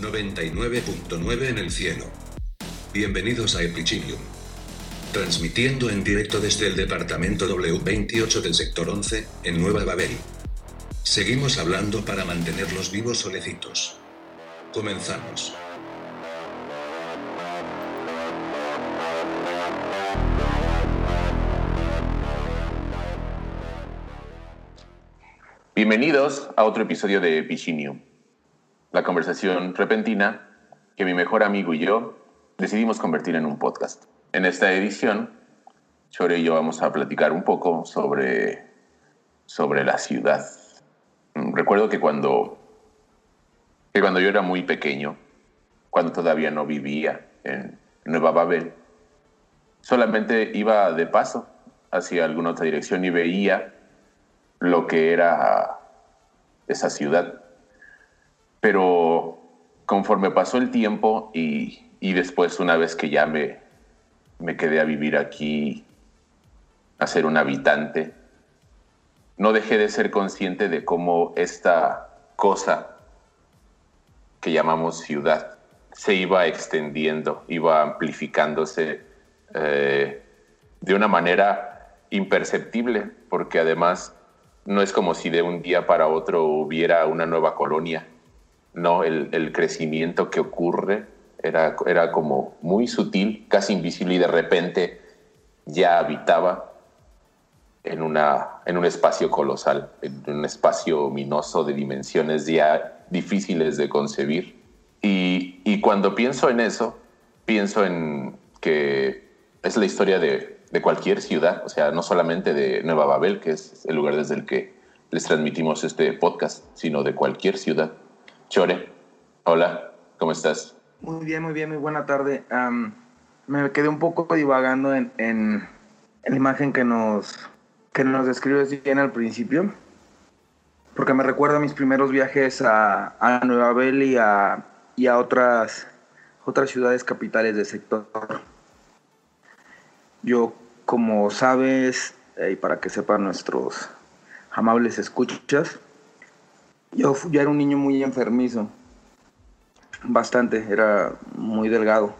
99.9 en el cielo. Bienvenidos a Epicinium. Transmitiendo en directo desde el departamento W28 del sector 11, en Nueva Babel. Seguimos hablando para mantenerlos vivos solecitos. Comenzamos. Bienvenidos a otro episodio de Pichinium, la conversación repentina que mi mejor amigo y yo decidimos convertir en un podcast. En esta edición, Chore y yo vamos a platicar un poco sobre, sobre la ciudad. Recuerdo que cuando, que cuando yo era muy pequeño, cuando todavía no vivía en Nueva Babel, solamente iba de paso hacia alguna otra dirección y veía lo que era esa ciudad. Pero conforme pasó el tiempo y, después una vez que ya me, me quedé a vivir aquí, a ser un habitante, no dejé de ser consciente de cómo esta cosa que llamamos ciudad se iba extendiendo, iba amplificándose eh, de una manera imperceptible, porque además no es como si de un día para otro hubiera una nueva colonia. No, el, crecimiento que ocurre era, era como muy sutil, casi invisible y de repente ya habitaba en, una, en un espacio colosal, en un espacio ominoso de dimensiones ya difíciles de concebir. Y, y cuando pienso en eso, pienso en que es la historia de, de cualquier ciudad, o sea, no solamente de Nueva Babel, que es el lugar desde el que les transmitimos este podcast, sino de cualquier ciudad. Chore, hola, ¿cómo estás? Muy bien, muy bien, muy buena tarde. me quedé un poco divagando en, en, la imagen que nos, que nos describes bien al principio, porque me recuerda a mis primeros viajes a, a Nueva Babel y a, y a otras, otras ciudades capitales del sector. Yo, como sabes, y para que sepan nuestros amables escuchas, yo, yo era un niño muy enfermizo, bastante, era muy delgado.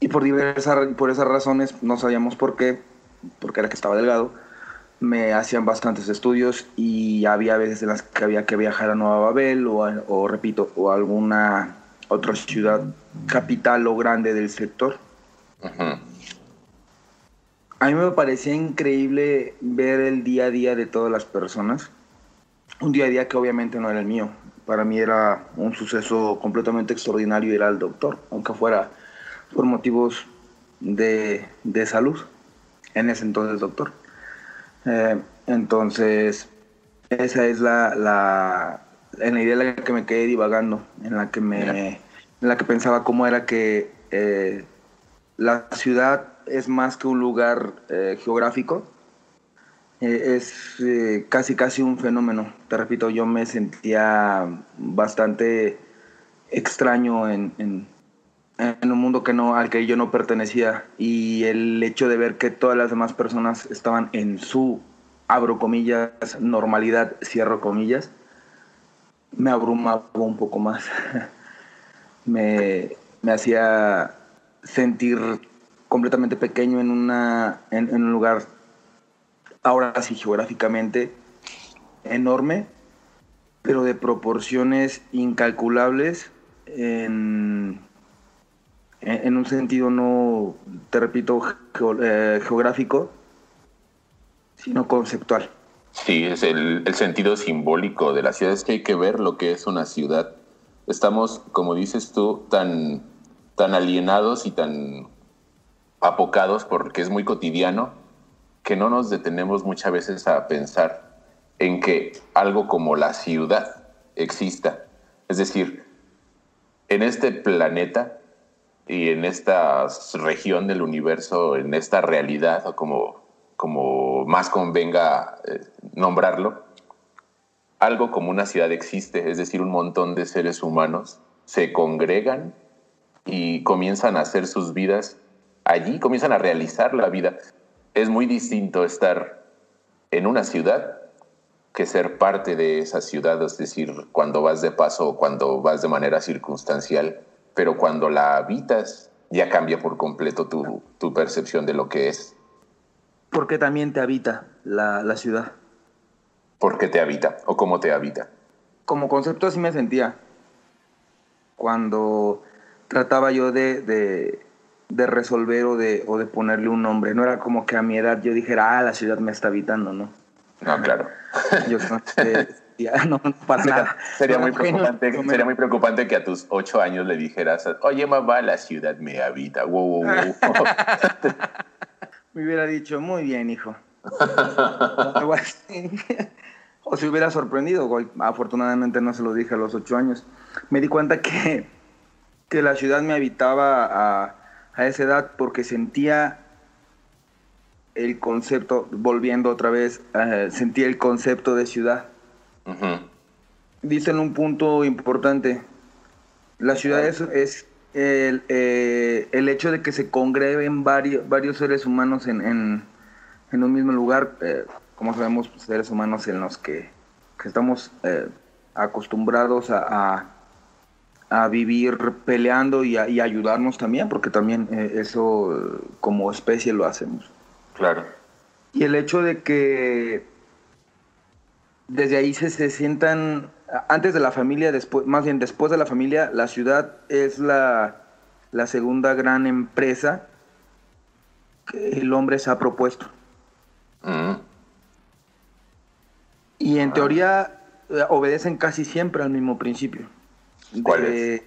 Y por, diversas, por esas razones, no sabíamos por qué, porque era que estaba delgado, me hacían bastantes estudios y había veces en las que había que viajar a Nueva Babel o, o repito, o alguna otra ciudad capital o grande del sector. A mí me parecía increíble ver el día a día de todas las personas. Un día a día que obviamente no era el mío. Para mí era un suceso completamente extraordinario ir al doctor, aunque fuera por motivos de, salud. En ese entonces, doctor. Eh, entonces, esa es la, la, en la idea en la que me quedé divagando, en la que, me, en la que pensaba cómo era que eh, la ciudad es más que un lugar eh, geográfico, eh, es eh, casi casi un fenómeno. Te repito, yo me sentía bastante extraño en, en, un mundo que no, al que yo no pertenecía y el hecho de ver que todas las demás personas estaban en su, abro comillas, normalidad, cierro comillas, me abrumaba un poco más. me, me hacía sentir completamente pequeño en, una, en, un lugar, ahora sí geográficamente, enorme, pero de proporciones incalculables en, en un sentido no, te repito, eh, geográfico, sino conceptual. Sí, es el, el, sentido simbólico de la ciudad. Es que hay que ver lo que es una ciudad. Estamos, como dices tú, tan, tan alienados y tan apocados porque es muy cotidiano que no nos detenemos muchas veces a pensar en que algo como la ciudad exista. Es decir, en este planeta y en esta región del universo, en esta realidad, o como, como más convenga eh, nombrarlo, algo como una ciudad existe, es decir, un montón de seres humanos se congregan y comienzan a hacer sus vidas allí comienzan a realizar la vida. Es muy distinto estar en una ciudad que ser parte de esa ciudad, es decir, cuando vas de paso o cuando vas de manera circunstancial, pero cuando la habitas ya cambia por completo tu, tu percepción de lo que es. Porque también te habita la, la ciudad. ¿Por qué te habita o cómo te habita? Como concepto así me sentía cuando trataba yo de, de, de resolver o de, o de ponerle un nombre. No era como que a mi edad yo dijera, ah, la ciudad me está habitando, ¿no? No, claro. Yo no, eh, ya, no, para Sería, nada. sería No, muy preocupante, no, sería muy preocupante que a tus ocho años le dijeras, oye mamá, la ciudad me habita. Wow, wow, wow. Me hubiera dicho, muy bien, hijo. O se hubiera sorprendido. güey. Afortunadamente no se lo dije a los ocho años. Me di cuenta que, que la ciudad me habitaba a, a esa edad porque sentía el concepto, volviendo otra vez, eh, sentía el concepto de ciudad. Dicen un punto importante. La ciudad es, es el, eh, el hecho de que se congreguen varios, varios seres humanos en, en, en un mismo lugar. eh, como sabemos, seres humanos en los que, que estamos eh, acostumbrados a, a- a vivir peleando y, a- y ayudarnos también, porque también eh, eso eh, como especie lo hacemos. Claro. Y el hecho de que desde ahí se, se sientan, antes de la familia, después, más bien después de la familia, la ciudad es la, la segunda gran empresa que el hombre se ha propuesto. Mm. Y en teoría eh, obedecen casi siempre al mismo principio. ¿Cuál de,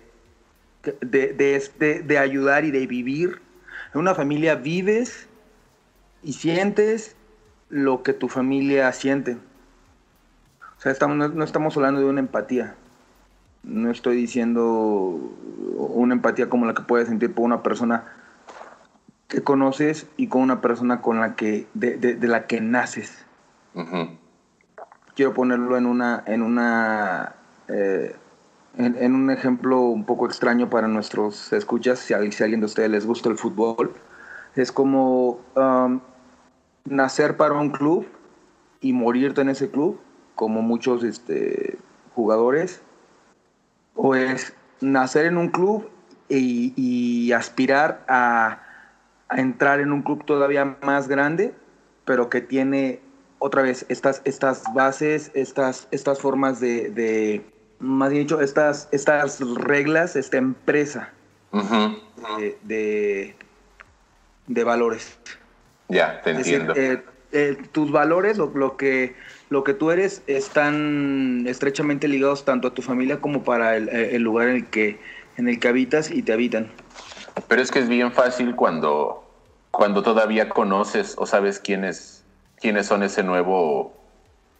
De, de, de ayudar y de vivir. En una familia vives y sientes lo que tu familia siente. O sea, estamos, no, no estamos hablando de una empatía. No estoy diciendo una empatía como la que puedes sentir por una persona que conoces y con una persona con la que de, de- de la que naces quiero ponerlo en una en una eh, en, un ejemplo un poco extraño para nuestros escuchas si a, alguien de ustedes les gusta el fútbol es como um, nacer para un club y morirte en ese club como muchos este, jugadores o es nacer en un club y, aspirar a, entrar en un club todavía más grande, pero que tiene otra vez estas, estas bases, estas, estas formas de, más bien dicho, estas, estas reglas, esta empresa de, de, de valores. Ya, te Es decir, entiendo. eh, eh, tus valores, lo, lo que, lo que tú eres, están estrechamente ligados tanto a tu familia como para el, eh, el lugar en el, que, en el que habitas y te habitan. Pero es que es bien fácil cuando, cuando todavía conoces o sabes quiénes, quiénes son ese nuevo,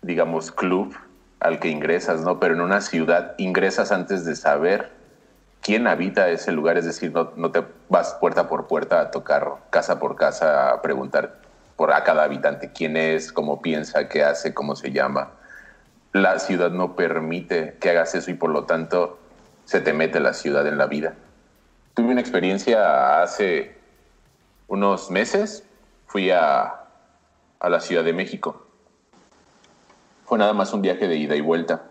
digamos, club al que ingresas, ¿no? Pero en una ciudad ingresas antes de saber quién habita ese lugar, es decir, no, no te vas puerta por puerta a tocar casa por casa a preguntar por a cada habitante quién es, cómo piensa, qué hace, cómo se llama. La ciudad no permite que hagas eso y por lo tanto se te mete la ciudad en la vida. Tuve una experiencia hace unos meses. Fui a, a la Ciudad de México. Fue nada más un viaje de ida y vuelta.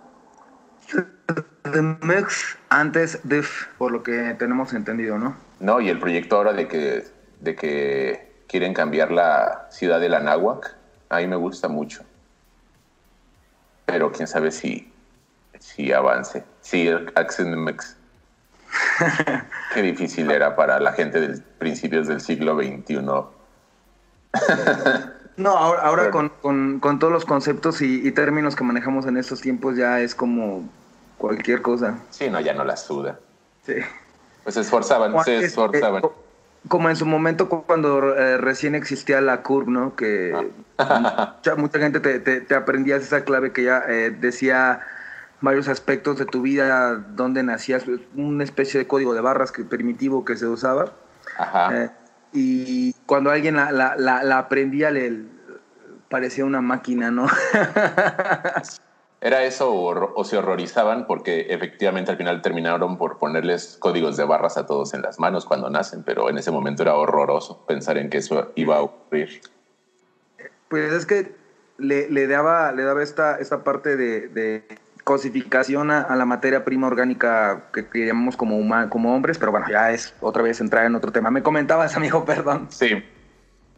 Mex antes de, por lo que tenemos entendido, ¿no? No, y el proyecto ahora de que, de que quieren cambiar la ciudad de la Náhuac, a mí me gusta mucho. Pero quién sabe si, si avance. Sí, Axenemex. Qué difícil era para la gente de principios del siglo XXI. No, ahora, ahora con, con- con todos los conceptos y, y términos que manejamos en estos tiempos ya es como cualquier cosa. Sí, no, ya no la suda. Sí. Pues se esforzaban, se esforzaban. eh, co- como en su momento cu- cuando eh, recién existía la curve, ¿no? Que mucha, mucha gente te, te- te aprendías esa clave que ya eh, decía varios aspectos de tu vida, dónde nacías, una especie de código de barras que, primitivo que se usaba. Ajá. Y cuando alguien la, la- la- la aprendía, le parecía una máquina, ¿no? Era eso o, se horrorizaban porque efectivamente al final terminaron por ponerles códigos de barras a todos en las manos cuando nacen, pero en ese momento era horroroso pensar en que eso iba a ocurrir. Pues es que le, le, daba, le daba esta, esta parte de, de cosificación a, a, la materia prima orgánica que, que llamamos como, como hombres, pero bueno, ya es otra vez entrar en otro tema. Me comentabas, amigo, perdón. Sí.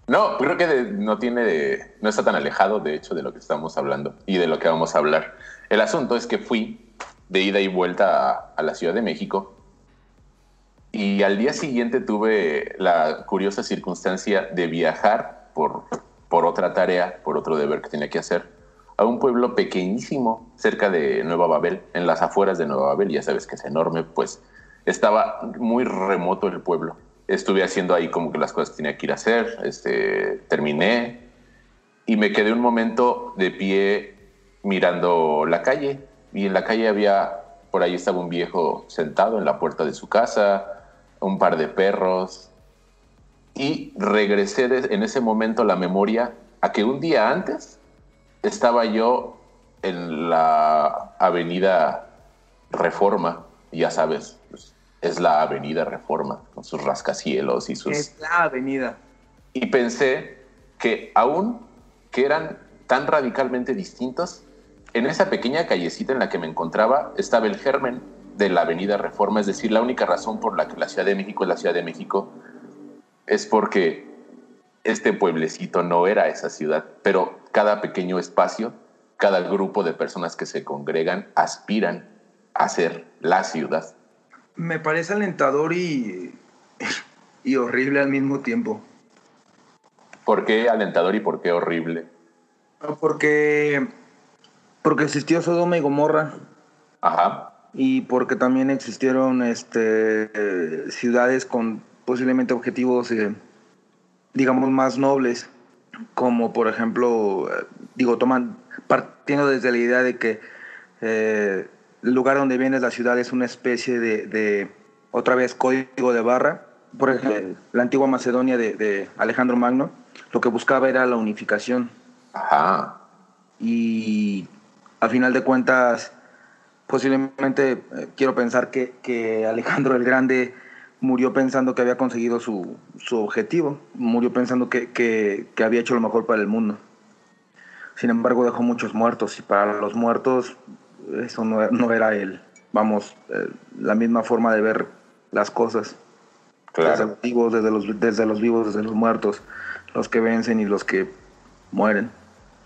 No, creo que de, no tiene, no está tan alejado, de hecho, de lo que estamos hablando y de lo que vamos a hablar. El asunto es que fui de ida y vuelta a, a la Ciudad de México y al día siguiente tuve la curiosa circunstancia de viajar por, por otra tarea, por otro deber que tenía que hacer, a un pueblo pequeñísimo cerca de Nueva Babel, en las afueras de Nueva Babel, ya sabes que es enorme, pues estaba muy remoto el pueblo. Estuve haciendo ahí como que las cosas tenía que ir a hacer, este, terminé y me quedé un momento de pie mirando la calle y en la calle había, por ahí estaba un viejo sentado en la puerta de su casa, un par de perros y regresé en ese momento la memoria a que un día antes estaba yo en la avenida Reforma, ya sabes, pues, es la avenida Reforma, con sus rascacielos y sus... Es la avenida. Y pensé que aún que eran tan radicalmente distintos, en esa pequeña callecita en la que me encontraba estaba el germen de la Avenida Reforma, es decir, la única razón por la que la Ciudad de México es la Ciudad de México es porque este pueblecito no era esa ciudad, pero cada pequeño espacio, cada grupo de personas que se congregan aspiran a ser la ciudad. Me parece alentador y, y horrible al mismo tiempo. ¿Por qué alentador y por qué horrible? Porque, porque existió Sodoma y Gomorra. Ajá y porque también existieron este, eh, ciudades con posiblemente objetivos, eh, digamos, más nobles, como por ejemplo, eh, digo, toman, partiendo desde la idea de que eh, el lugar donde viene la ciudad es una especie de, de otra vez, código de barra. Por ejemplo, la antigua Macedonia de, de, Alejandro Magno, lo que buscaba era la unificación. Ajá. Y a final de cuentas, posiblemente eh, quiero pensar que, que, Alejandro el Grande murió pensando que había conseguido su, su objetivo, murió pensando que, que, que, había hecho lo mejor para el mundo. Sin embargo, dejó muchos muertos y para los muertos eso no, no era él, vamos, eh, la misma forma de ver las cosas. Claro. Desde, los vivos, desde, los, desde los vivos, desde los muertos, los que vencen y los que mueren.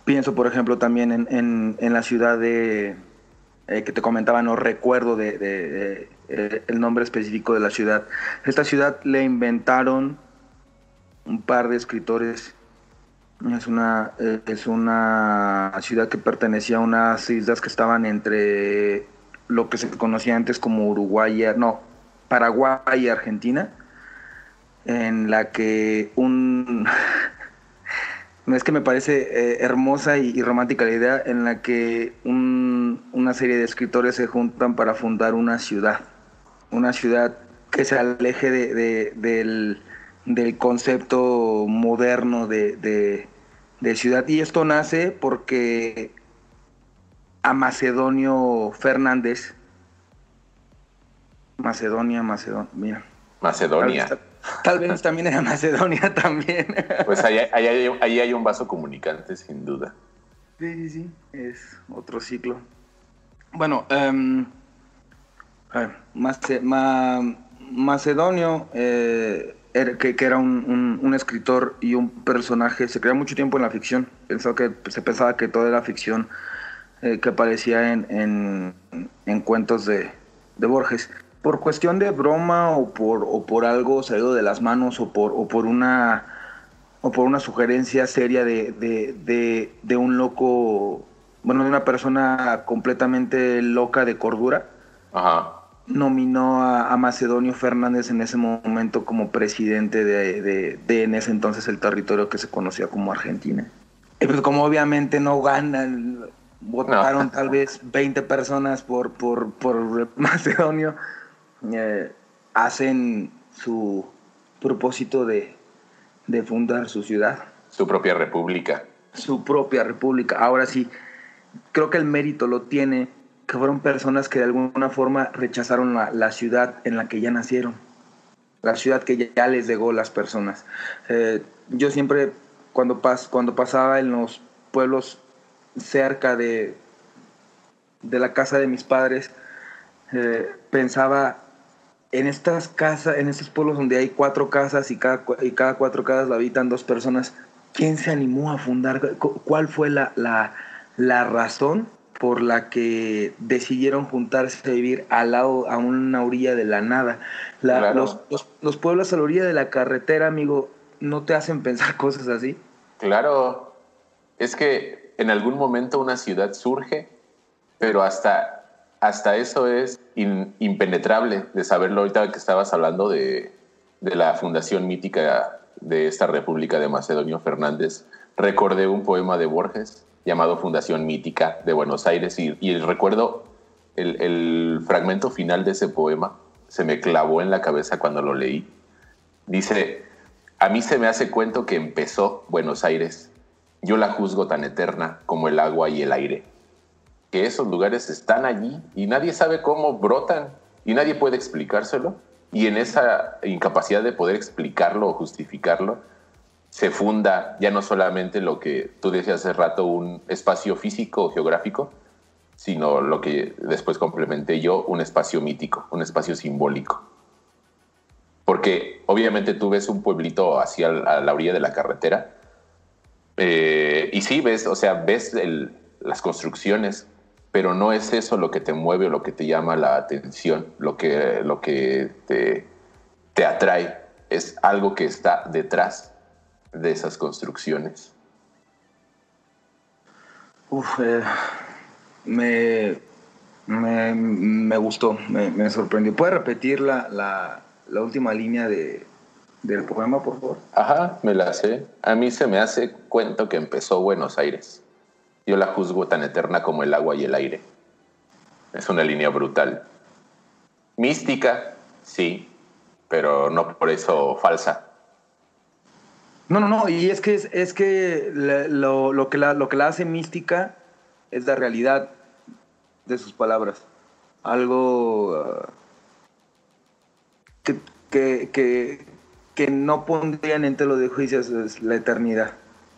Pienso, por ejemplo, también en, en, en la ciudad de, eh, que te comentaba, no recuerdo de, eh, el nombre específico de la ciudad. Esta ciudad le inventaron un par de escritores. Es una, eh, es una ciudad que pertenecía a unas islas que estaban entre lo que se conocía antes como Uruguay, no, Paraguay y Argentina, en la que un es que me parece eh, hermosa y, y, romántica la idea en la que un, una serie de escritores se juntan para fundar una ciudad, una ciudad que se aleje de, de, del, del, concepto moderno de, de, ciudad. Y esto nace porque a Macedonio Fernández, Macedonia, Macedonia, mira. Macedonia. Tal vez también era Macedonia también. Pues ahí, ahí, ahí, ahí, hay un vaso comunicante, sin duda. Sí, sí, sí, es otro ciclo. Bueno, um, Mace, Ma, Macedonio, eh, era, que, que, era un, un, un, escritor y un personaje, se creó mucho tiempo en la ficción. Pensó que, se pensaba que todo era ficción eh, que aparecía en, en, en cuentos de, de Borges por cuestión de broma o por, o por algo salido de las manos o por, o por una o por una sugerencia seria de, de, de, de, un loco, bueno, de una persona completamente loca de cordura, Ajá. nominó a, a, Macedonio Fernández en ese momento como presidente de, en ese entonces el territorio que se conocía como Argentina. Y pues como obviamente no ganan, votaron no. tal vez 20 personas por, por, por Macedonio, eh, hacen su propósito de, de, fundar su ciudad. Su propia república. Su propia república. Ahora sí, creo que el mérito lo tiene que fueron personas que de alguna forma rechazaron la, la ciudad en la que ya nacieron. La ciudad que ya, les llegó las personas. Eh, yo siempre, cuando, pas, cuando pasaba en los pueblos cerca de, de la casa de mis padres, eh, pensaba en estas casas, en estos pueblos donde hay cuatro casas y cada, y cada cuatro casas la habitan dos personas, ¿quién se animó a fundar? ¿Cuál fue la, la, la razón por la que decidieron juntarse a vivir al lado, a una orilla de la nada? los, los pueblos a la orilla de la carretera, amigo, ¿no te hacen pensar cosas así? Claro, es que en algún momento una ciudad surge, pero hasta hasta eso es impenetrable de saberlo ahorita que estabas hablando de, la fundación mítica de esta República de Macedonio Fernández. Recordé un poema de Borges llamado Fundación Mítica de Buenos Aires y, recuerdo el, el fragmento final de ese poema, se me clavó en la cabeza cuando lo leí. Dice, a mí se me hace cuento que empezó Buenos Aires. Yo la juzgo tan eterna como el agua y el aire que esos lugares están allí y nadie sabe cómo brotan y nadie puede explicárselo. Y en esa incapacidad de poder explicarlo o justificarlo, se funda ya no solamente lo que tú decías hace rato, un espacio físico o geográfico, sino lo que después complementé yo, un espacio mítico, un espacio simbólico. Porque obviamente tú ves un pueblito así a la orilla de la carretera eh, y sí ves, o sea, ves las construcciones, pero no es eso lo que te mueve o lo que te llama la atención, lo que, lo que te, te atrae, es algo que está detrás de esas construcciones. Uf, eh, me, me, gustó, me, sorprendió. ¿Puedes repetir la, la, última línea de, del poema, por favor? Ajá, me la sé. A mí se me hace cuento que empezó Buenos Aires. Yo la juzgo tan eterna como el agua y el aire. Es una línea brutal. Mística, sí, pero no por eso falsa. No, no, no, y es que, es, que lo, que la, lo que la hace mística es la realidad de sus palabras. Algo uh, que, que, que, no pondrían en telo de juicios es la eternidad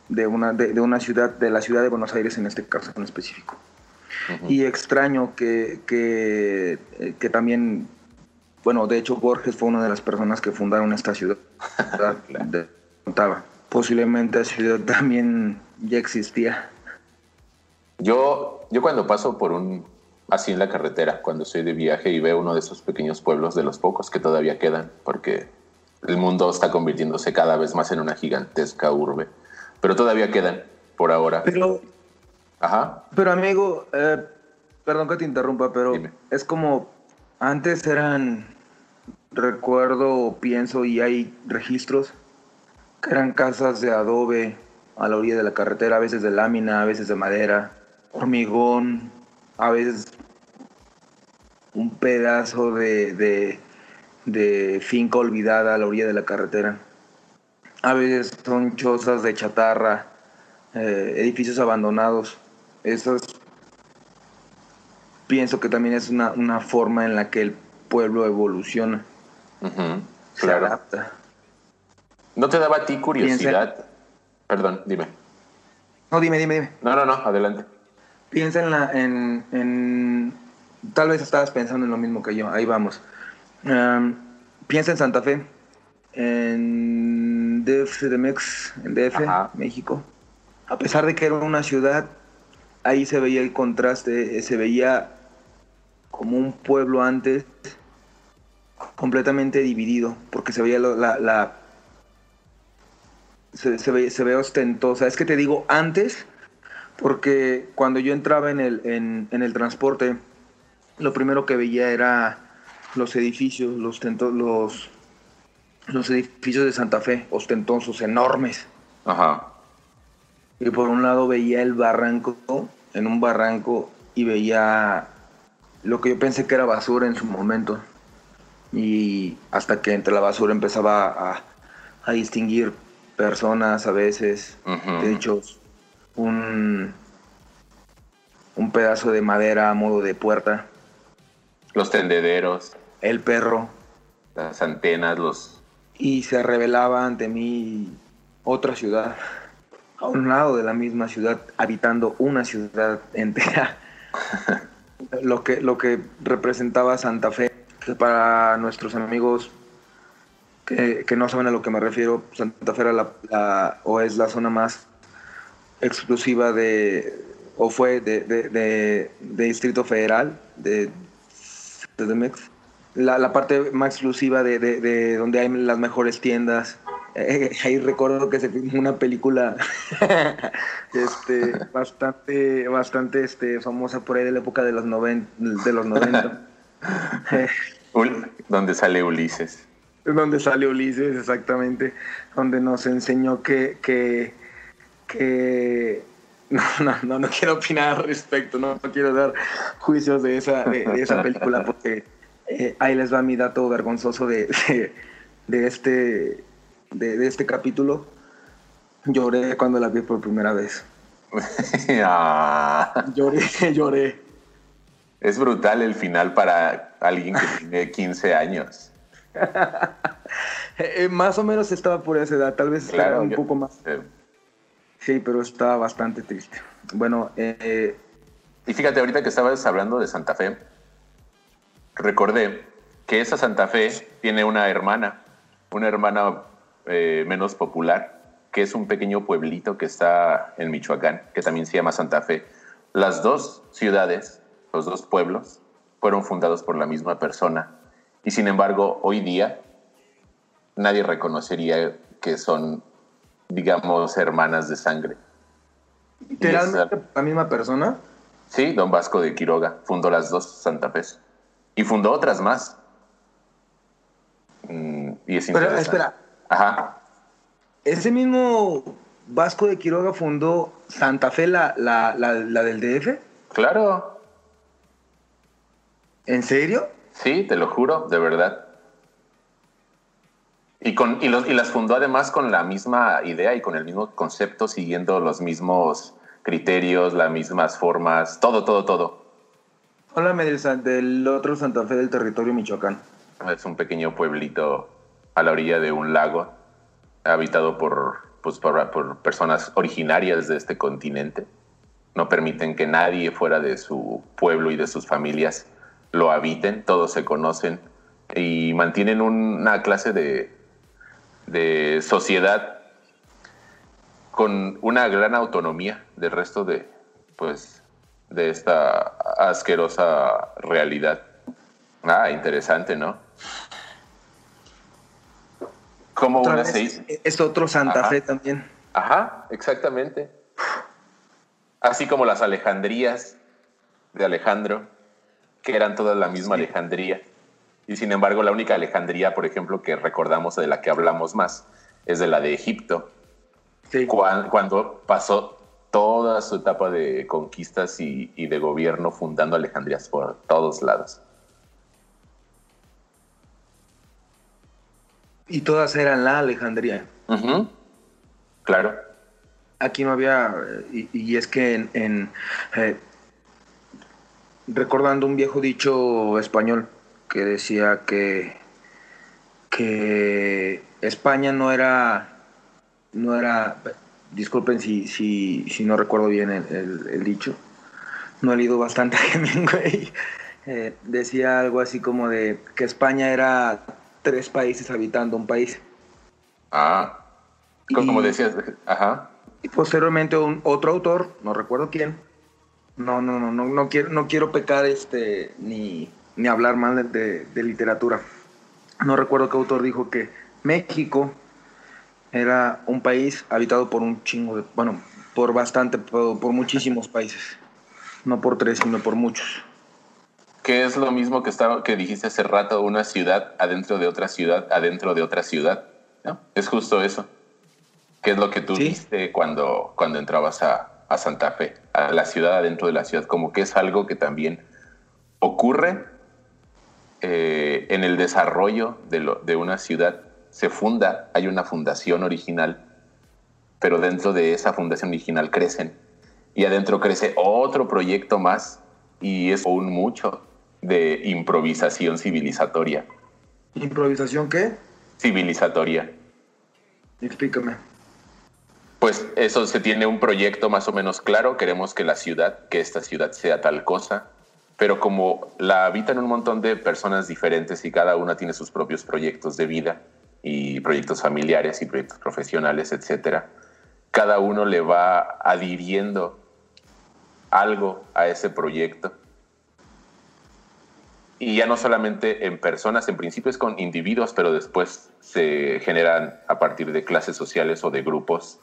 de una, de, una ciudad, de la ciudad de Buenos Aires en este caso en específico. Y extraño que, que, eh, que, también, bueno, de hecho Borges fue una de las personas que fundaron esta ciudad. Posiblemente esta ciudad también ya existía. Yo, yo cuando paso por un, así en la carretera, cuando estoy de viaje y veo uno de esos pequeños pueblos de los pocos que todavía quedan, porque el mundo está convirtiéndose cada vez más en una gigantesca urbe pero todavía quedan por ahora. Pero, Ajá. Pero amigo, eh, perdón que te interrumpa, pero es como antes eran, recuerdo, pienso y hay registros que eran casas de adobe a la orilla de la carretera, a veces de lámina, a veces de madera, hormigón, a veces un pedazo de, de, de finca olvidada a la orilla de la carretera a veces son chozas de chatarra, eh, edificios abandonados. Eso pienso que también es una, forma en la que el pueblo evoluciona. Se adapta. ¿No te daba a ti curiosidad? Perdón, dime. No, dime, dime, dime. No, no, no, adelante. Piensa en la. En, tal vez estabas pensando en lo mismo que yo. Ahí vamos. piensa en Santa Fe. En DF, CDMX, en DF, México. A pesar de que era una ciudad, ahí se veía el contraste, se veía como un pueblo antes, completamente dividido, porque se veía la... se, ve, se, ve, ostentosa. Es que te digo antes, porque cuando yo entraba en el, en, en el transporte, lo primero que veía era los edificios, los, los los edificios de Santa Fe, ostentosos, enormes. Ajá. Y por un lado veía el barranco, en un barranco, y veía lo que yo pensé que era basura en su momento. Y hasta que entre la basura empezaba a, distinguir personas a veces, de hecho, un, un pedazo de madera a modo de puerta. Los tendederos. El perro. Las antenas, los y se revelaba ante mí otra ciudad. a un lado de la misma ciudad, habitando una ciudad entera. lo, que, lo que representaba Santa Fe, que para nuestros amigos que, que, no saben a lo que me refiero, Santa Fe era la, o es la zona más exclusiva de, o fue de, de, de, Distrito Federal, de, CDMX. La, la, parte más exclusiva de, donde hay las mejores tiendas. Eh, ahí recuerdo que se filmó una película este, bastante, bastante este, famosa por ahí de la época de los, noven, de los 90. donde sale Ulises. Donde sale Ulises, exactamente. Donde nos enseñó que, que, que no, no, no, quiero opinar al respecto, no, quiero dar juicios de esa, de, esa película porque eh, ahí les va mi dato vergonzoso de, de, este, de, este capítulo. Lloré cuando la vi por primera vez. Ah. Lloré, lloré. Es brutal el final para alguien que tiene 15 años. Eh, más o menos estaba por esa edad, tal vez claro, un poco más. Sí, pero está bastante triste. Bueno, eh, y fíjate, ahorita que estabas hablando de Santa Fe, recordé que esa Santa Fe tiene una hermana, una hermana eh, menos popular, que es un pequeño pueblito que está en Michoacán, que también se llama Santa Fe. Las dos ciudades, los dos pueblos, fueron fundados por la misma persona. Y sin embargo, hoy día nadie reconocería que son digamos, hermanas de sangre. ¿Literalmente la misma persona? Sí, don Vasco de Quiroga fundó las dos Santa Fe. Y fundó otras más. Mm, y es Pero, espera. Ajá. Ese mismo Vasco de Quiroga fundó Santa Fe, la, la, la, la del DF. Claro. ¿En serio? Sí, te lo juro, de verdad. Y, con, y, los, y las fundó además con la misma idea y con el mismo concepto, siguiendo los mismos criterios, las mismas formas, todo, todo, todo. Háblame del, del otro Santa Fe del territorio Michoacán. Es un pequeño pueblito a la orilla de un lago, habitado por, pues, por, personas originarias de este continente. No permiten que nadie fuera de su pueblo y de sus familias lo habiten, todos se conocen y mantienen una clase de, de sociedad con una gran autonomía del resto de, pues, de esta asquerosa realidad. Ah, interesante, ¿no? Como una seis. Es otro Santa Fe también. Ajá, exactamente. Así como las Alejandrías de Alejandro, que eran todas la misma Alejandría. Y sin embargo, la única Alejandría, por ejemplo, que recordamos de la que hablamos más, es de la de Egipto. Cuando, pasó toda su etapa de conquistas y, de gobierno fundando Alejandrías por todos lados. Y todas eran la Alejandría. Claro. Aquí no había, y, es que en, eh, recordando un viejo dicho español, que decía que, que España no era, no era, disculpen si, si, si no recuerdo bien el, dicho, no he leído bastante Hemingway, eh, decía algo así como de que España era tres países habitando un país. Ah, como decías, ajá. Y posteriormente un, otro autor, no recuerdo quién, no, no, no, no, no quiero, no quiero pecar este ni ni hablar mal de, literatura. No recuerdo qué autor dijo que México era un país habitado por un chingo de, bueno, por bastante, por, muchísimos países. No por tres, sino por muchos. Que es lo mismo que, estaba, que dijiste hace rato, una ciudad adentro de otra ciudad, adentro de otra ciudad. ¿no? Es justo eso. ¿Qué es lo que tú viste cuando, cuando entrabas a, a Santa Fe? A la ciudad adentro de la ciudad. Como que es algo que también ocurre eh, en el desarrollo de, una ciudad se funda, hay una fundación original, pero dentro de esa fundación original crecen y adentro crece otro proyecto más y es un mucho de improvisación civilizatoria. ¿Improvisación qué? Civilizatoria. Explícame. Pues eso se tiene un proyecto más o menos claro, queremos que la ciudad, que esta ciudad sea tal cosa, pero como la habitan un montón de personas diferentes y cada una tiene sus propios proyectos de vida y proyectos familiares y proyectos profesionales, etcétera, cada uno le va adhiriendo algo a ese proyecto. Y ya no solamente en personas, en principio es con individuos, pero después se generan a partir de clases sociales o de grupos.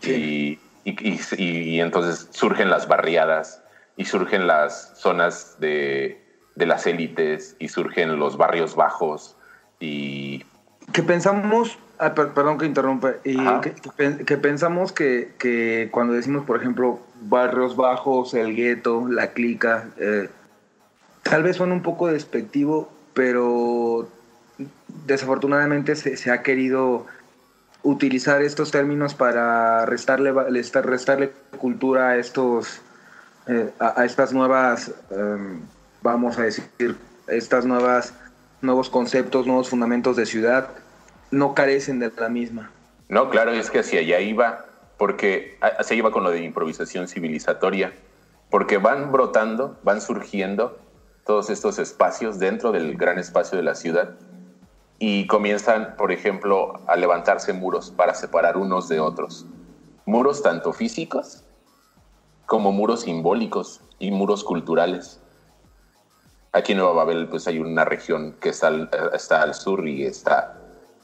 Y, y, entonces surgen las barriadas y surgen las zonas de, de las élites y surgen los barrios bajos y... Que pensamos, ah, perdón que interrumpa, y que, pensamos que, que, cuando decimos, por ejemplo, barrios bajos, el gueto, la clica, eh, tal vez son un poco despectivo, pero desafortunadamente se, se, ha querido utilizar estos términos para restarle, restarle cultura a estos eh, a, estas nuevas, em, vamos a decir, estas nuevas, nuevos conceptos, nuevos fundamentos de ciudad, no carecen de la misma. No, claro, es que hacia allá iba, porque se iba con lo de improvisación civilizatoria, porque van brotando, van surgiendo todos estos espacios dentro del gran espacio de la ciudad y comienzan, por ejemplo, a levantarse muros para separar unos de otros. Muros tanto físicos como muros simbólicos y muros culturales. Aquí en Nueva Babel pues hay una región que está al, está al sur y está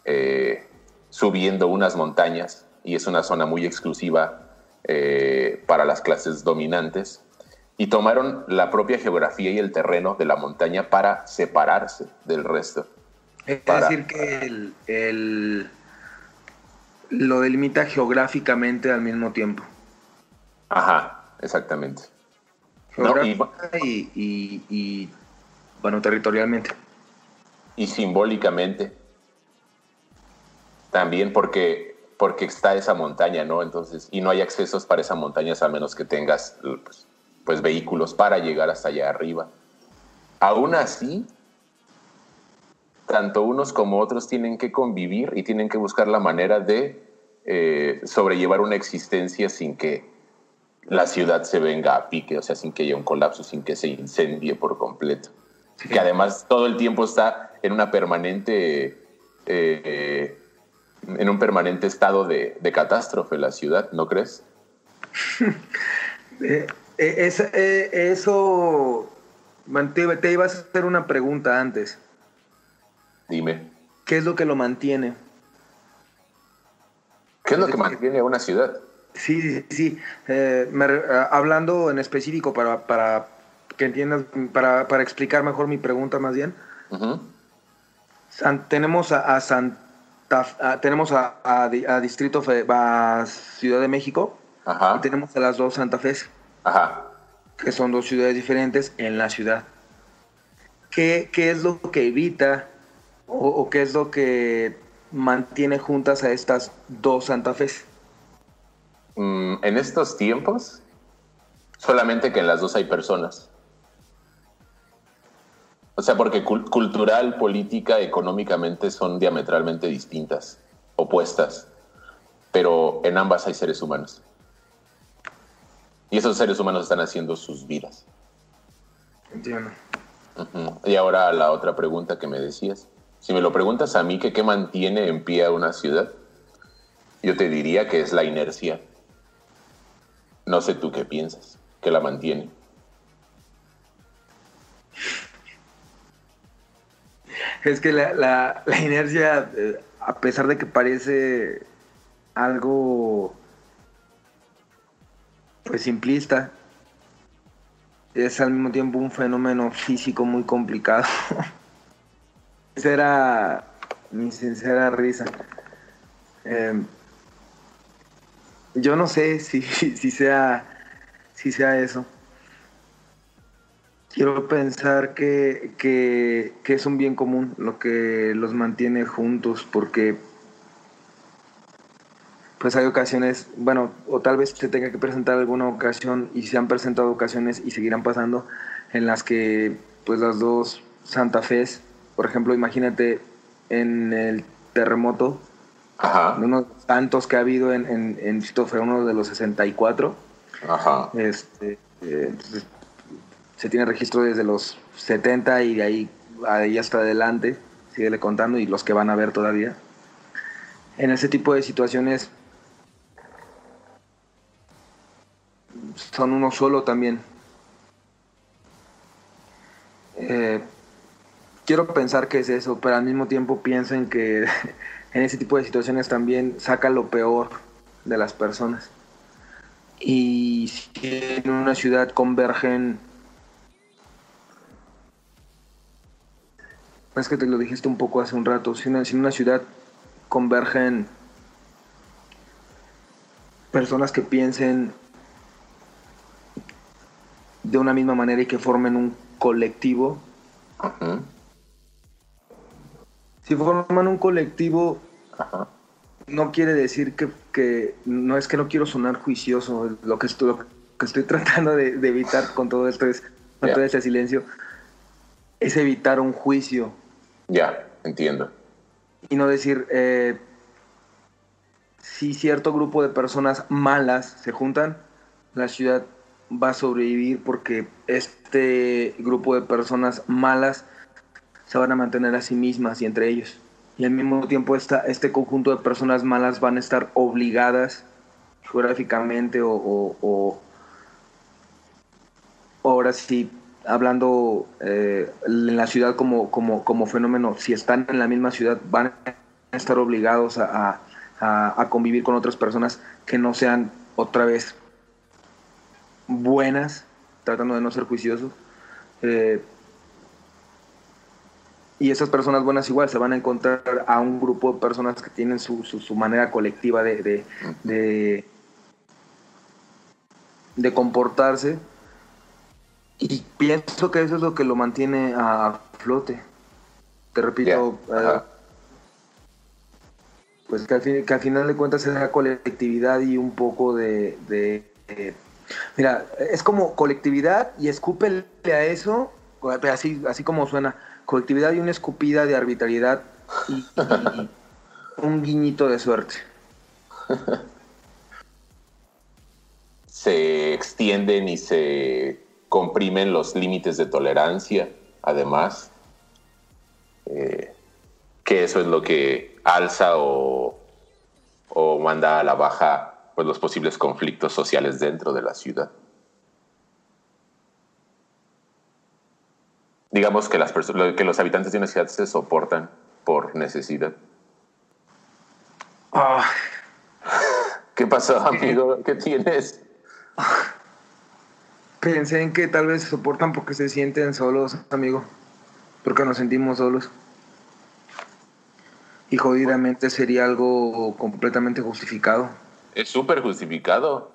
eh, subiendo unas montañas y es una zona muy exclusiva eh, para las clases dominantes y tomaron la propia geografía y el terreno de la montaña para separarse del resto. Es decir, que el, el, lo delimita geográficamente al mismo tiempo. Ajá, exactamente. y, bueno, territorialmente. Y simbólicamente. También porque, porque está esa montaña, ¿no? Entonces, y no hay accesos para esa montaña a menos que tengas pues, pues, vehículos para llegar hasta allá arriba. Aún así, tanto unos como otros tienen que convivir y tienen que buscar la manera de eh, sobrellevar una existencia sin que la ciudad se venga a pique, o sea, sin que haya un colapso, sin que se incendie por completo. Que además todo el tiempo está en una permanente, eh, en un permanente estado de, catástrofe la ciudad, ¿no crees? Eh, eh, eso, te, te ibas a hacer una pregunta antes. Dime. ¿Qué es lo que lo mantiene? ¿Qué es lo que mantiene a una ciudad? Sí, sí, eh, eh, hablando en específico para, para que entiendas, para, para, explicar mejor mi pregunta más bien. tenemos a, Santa, tenemos a, a, Distrito a Ciudad de México y tenemos a las dos Santa Fe, que son dos ciudades diferentes en la ciudad. ¿Qué, qué es lo que evita o, o, qué es lo que mantiene juntas a estas dos Santa Fe? Mm, en estos tiempos, solamente que en las dos hay personas. O sea, porque cultural, política, económicamente son diametralmente distintas, opuestas, pero en ambas hay seres humanos. Y esos seres humanos están haciendo sus vidas. Entiendo. Y ahora la otra pregunta que me decías. Si me lo preguntas a mí, que qué mantiene en pie a una ciudad, yo te diría que es la inercia. No sé tú qué piensas, que la mantiene. Es que la, inercia, eh, a pesar de que parece algo pues simplista, es al mismo tiempo un fenómeno físico muy complicado. Esa era mi sincera risa. Eh, yo no sé si, si, sea, si sea eso. Quiero pensar que, que, es un bien común lo que los mantiene juntos, porque pues hay ocasiones, bueno, o tal vez se tenga que presentar alguna ocasión y se han presentado ocasiones y seguirán pasando en las que pues las dos Santa Fe, por ejemplo, imagínate en el terremoto Ajá. unos tantos que ha habido en, en, en fue uno de los 64. Ajá. Este, eh, se tiene registro desde los 70 y de ahí, ahí hasta adelante, síguele contando, y los que van a ver todavía. En ese tipo de situaciones son uno solo también. Eh, quiero pensar que es eso, pero al mismo tiempo piensen que en ese tipo de situaciones también saca lo peor de las personas. Y si en una ciudad convergen, es que te lo dijiste un poco hace un rato, si, en una ciudad convergen personas que piensen de una misma manera y que formen un colectivo. Si forman un colectivo, no quiere decir que, no es que no quiero sonar juicioso, lo que estoy, que estoy tratando de, evitar con todo esto es, con todo este silencio, es evitar un juicio. Ya, entiendo. Y no decir, eh, si cierto grupo de personas malas se juntan, la ciudad va a sobrevivir porque este grupo de personas malas se van a mantener a sí mismas y entre ellos. Y al mismo tiempo esta, este conjunto de personas malas van a estar obligadas geográficamente o, ahora sí, hablando eh, en la ciudad como, como, como, fenómeno, si están en la misma ciudad van a estar obligados a, a convivir con otras personas que no sean otra vez buenas, tratando de no ser juiciosos. Eh, y esas personas buenas igual se van a encontrar a un grupo de personas que tienen su, su, manera colectiva de, de, de, comportarse. Y pienso que eso es lo que lo mantiene a flote. Te repito, eh, pues que al, fin, que al, final de cuentas es la colectividad y un poco de, Mira, es como colectividad y escúpele a eso, así, así como suena, colectividad y una escupida de arbitrariedad y, un guiñito de suerte. se extienden y se comprimen los límites de tolerancia, además, eh, que eso es lo que alza o, o manda a la baja pues, los posibles conflictos sociales dentro de la ciudad. Digamos que, las que los habitantes de una ciudad se soportan por necesidad. Ah. ¿Qué pasó, amigo? ¿Qué tienes? Pensé en que tal vez soportan porque se sienten solos, amigo. Porque nos sentimos solos. Y jodidamente sería algo completamente justificado es súper justificado.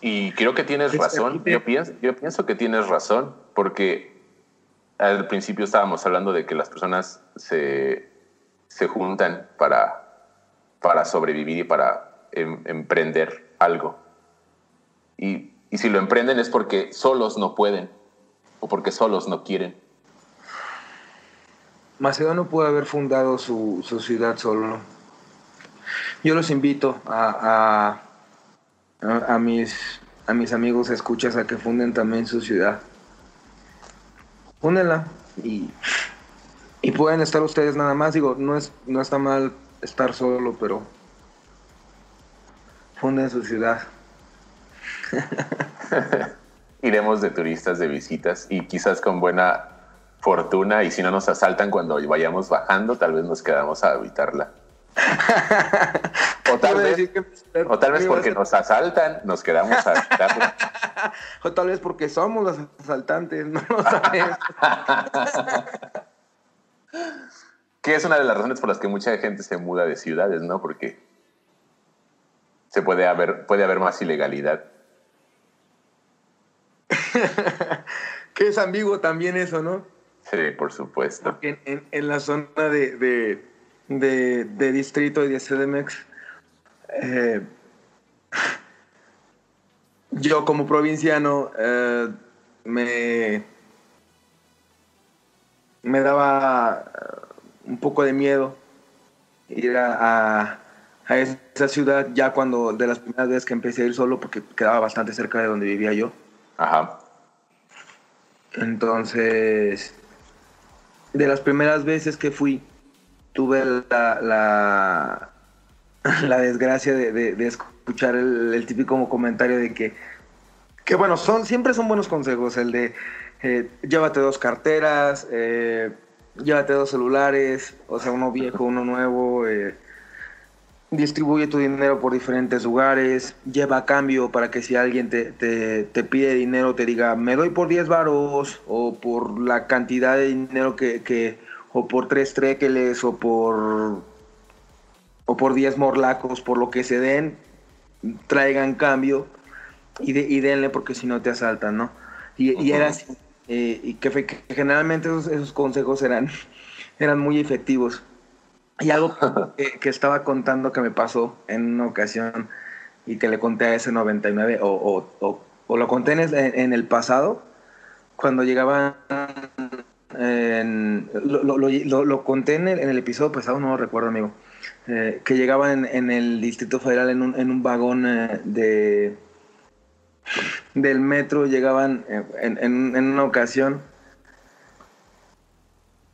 Y creo que tienes razón. Yo pienso, yo pienso que tienes razón, porque al principio estábamos hablando de que las personas se, se juntan para, para sobrevivir y para em, emprender algo. Y, y si lo emprenden es porque solos no pueden o porque solos no quieren. Macedonio puede haber fundado su, su ciudad solo. Yo los invito a, a, mis, a mis amigos escuchas a que funden también su ciudad. Fúndenla y, y pueden estar ustedes nada más. Digo, no, es, no está mal estar solo, pero funden su ciudad. Iremos de turistas de visitas y quizás con buena fortuna y si no nos asaltan cuando vayamos bajando, tal vez nos quedamos a habitarla. o, tal vez, o tal vez porque nos asaltan, nos quedamos a o tal vez porque somos los asaltantes, no lo sabes. que es una de las razones por las que mucha gente se muda de ciudades, ¿no? Porque se puede haber, puede haber más ilegalidad. que es ambiguo también eso, ¿no? Sí, por supuesto. En, en, la zona de de, distrito y de CDMX, eh, yo como provinciano eh, me, me daba un poco de miedo ir a, a, esa ciudad ya cuando, de las primeras veces que empecé a ir solo, porque quedaba bastante cerca de donde vivía yo. Ajá. Entonces, de las primeras veces que fui, tuve la, la, desgracia de, escuchar el, el, típico comentario de que, que bueno, son, siempre son buenos consejos, el de eh, llévate dos carteras, eh, llévate dos celulares, o sea, uno viejo, uno nuevo, eh, distribuye tu dinero por diferentes lugares, lleva cambio para que si alguien te, te, pide dinero te diga, me doy por 10 varos, o por la cantidad de dinero que, que o por tres tréqueles, o por, o por 10 morlacos, por lo que se den, traigan cambio y, y denle porque si no te asaltan, ¿no? Y, y era así eh, y que, generalmente esos, consejos eran, eran muy efectivos. Y algo que, estaba contando que me pasó en una ocasión y que le conté a ese 99, o, o, o, lo conté en el, pasado, cuando llegaban, lo, lo, lo, conté en el, en el, episodio pasado, no lo recuerdo, amigo, eh, que llegaban en, el Distrito Federal en un, en un vagón eh, de del metro llegaban en, una ocasión.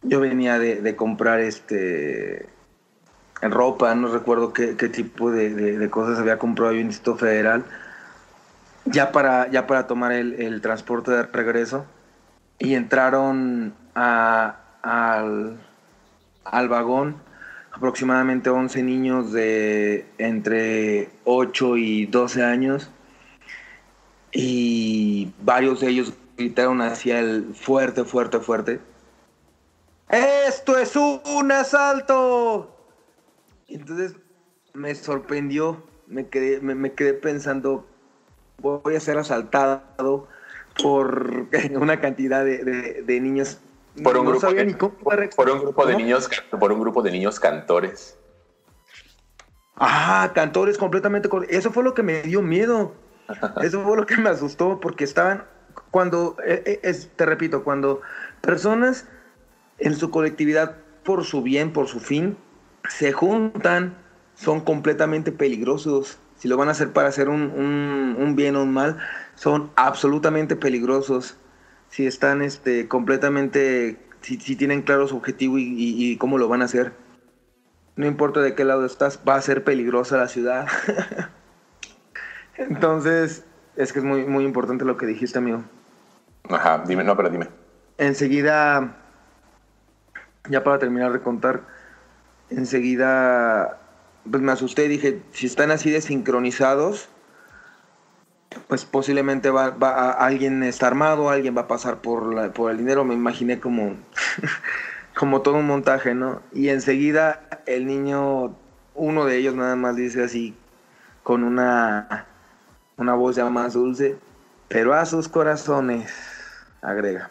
Yo venía de, comprar este ropa, no recuerdo qué, tipo de, cosas había comprado en Instituto Federal, ya para, ya para tomar el, transporte de regreso. Y entraron al, al vagón aproximadamente 11 niños de entre 8 y 12 años y varios de ellos gritaron hacia el fuerte, fuerte, fuerte. ¡Esto es un asalto! Entonces me sorprendió, me quedé, me, quedé pensando, voy a ser asaltado por una cantidad de, niños. Por un, grupo de, por, un grupo de niños, por un grupo de niños cantores. Ah, cantores completamente. Eso fue lo que me dio miedo. Eso fue lo que me asustó porque estaban, cuando, eh, eh, te repito, cuando personas en su colectividad, por su bien, por su fin, se juntan, son completamente peligrosos. Si lo van a hacer para hacer un, bien o un mal, son absolutamente peligrosos. Si están este, completamente, si, tienen claro su objetivo y, y cómo lo van a hacer. No importa de qué lado estás, va a ser peligrosa la ciudad. Entonces, es que es muy, muy importante lo que dijiste, amigo. Ajá, dime, no, pero dime. Enseguida, ya para terminar de contar, enseguida, pues me asusté y dije, si están así desincronizados, pues posiblemente va, va alguien está armado, alguien va a pasar por, la, por el dinero, me imaginé como, como todo un montaje, ¿no? Y enseguida el niño, uno de ellos nada más dice así, con una una voz ya más dulce, pero a sus corazones, agrega.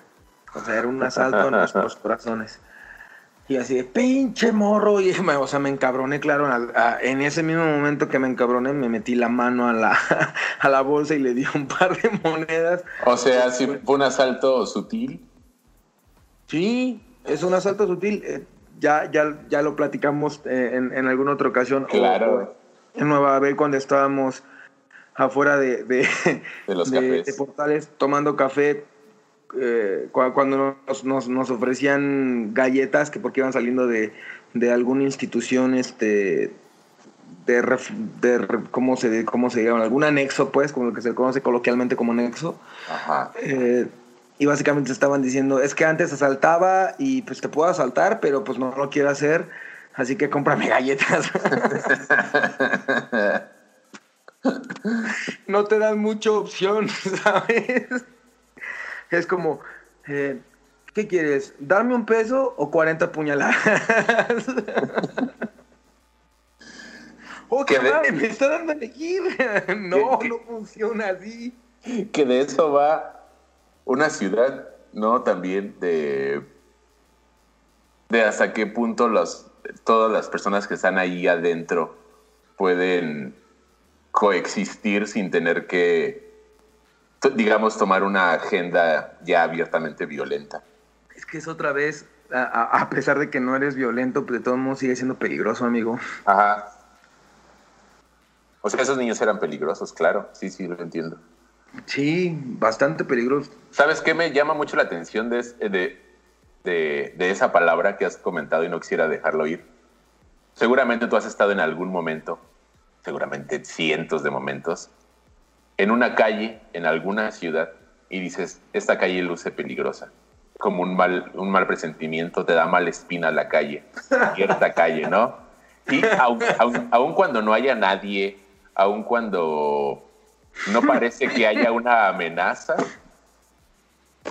O sea, era un asalto a nuestros corazones. Y así de pinche morro. Y o sea, me encabroné, claro. en ese mismo momento que me encabroné, me metí la mano a la, a la bolsa y le di un par de monedas. O sea, si fue un asalto sutil. Sí, es un asalto sutil. Eh, ya, ya, ya lo platicamos eh, en, en, alguna otra ocasión. Claro. en Nueva York cuando estábamos afuera de, de, los portales tomando café eh, cuando nos, nos, ofrecían galletas que porque iban saliendo de, de alguna institución este de, de cómo se cómo se llama algún anexo pues como lo que se conoce coloquialmente como anexo. Eh, y básicamente estaban diciendo es que antes asaltaba y pues te puedo asaltar pero pues no lo quiero hacer así que cómprame galletas no te dan mucha opción, ¿sabes? Es como, eh, ¿qué quieres? ¿Darme un peso o 40 puñaladas? oh, qué me está dando a elegir. no, no funciona así. Que de eso va una ciudad, ¿no? También de, de hasta qué punto todas las personas que están ahí adentro pueden coexistir sin tener que, digamos, tomar una agenda ya abiertamente violenta. Es que es otra vez a, pesar de que no eres violento, pues de todos modos sigue siendo peligroso, amigo. Ajá. O sea, esos niños eran peligrosos, claro. Sí, sí, lo entiendo. Sí, bastante peligroso. ¿Sabes qué me llama mucho la atención de, de, de, esa palabra que has comentado y no quisiera dejarlo ir? Seguramente tú has estado en algún momento, seguramente cientos de momentos, en una calle, en alguna ciudad, y dices, esta calle luce peligrosa como un mal, un mal presentimiento, te da mala espina la calle, cierta calle, ¿no? Y aun, cuando no haya nadie, aun cuando no parece que haya una amenaza,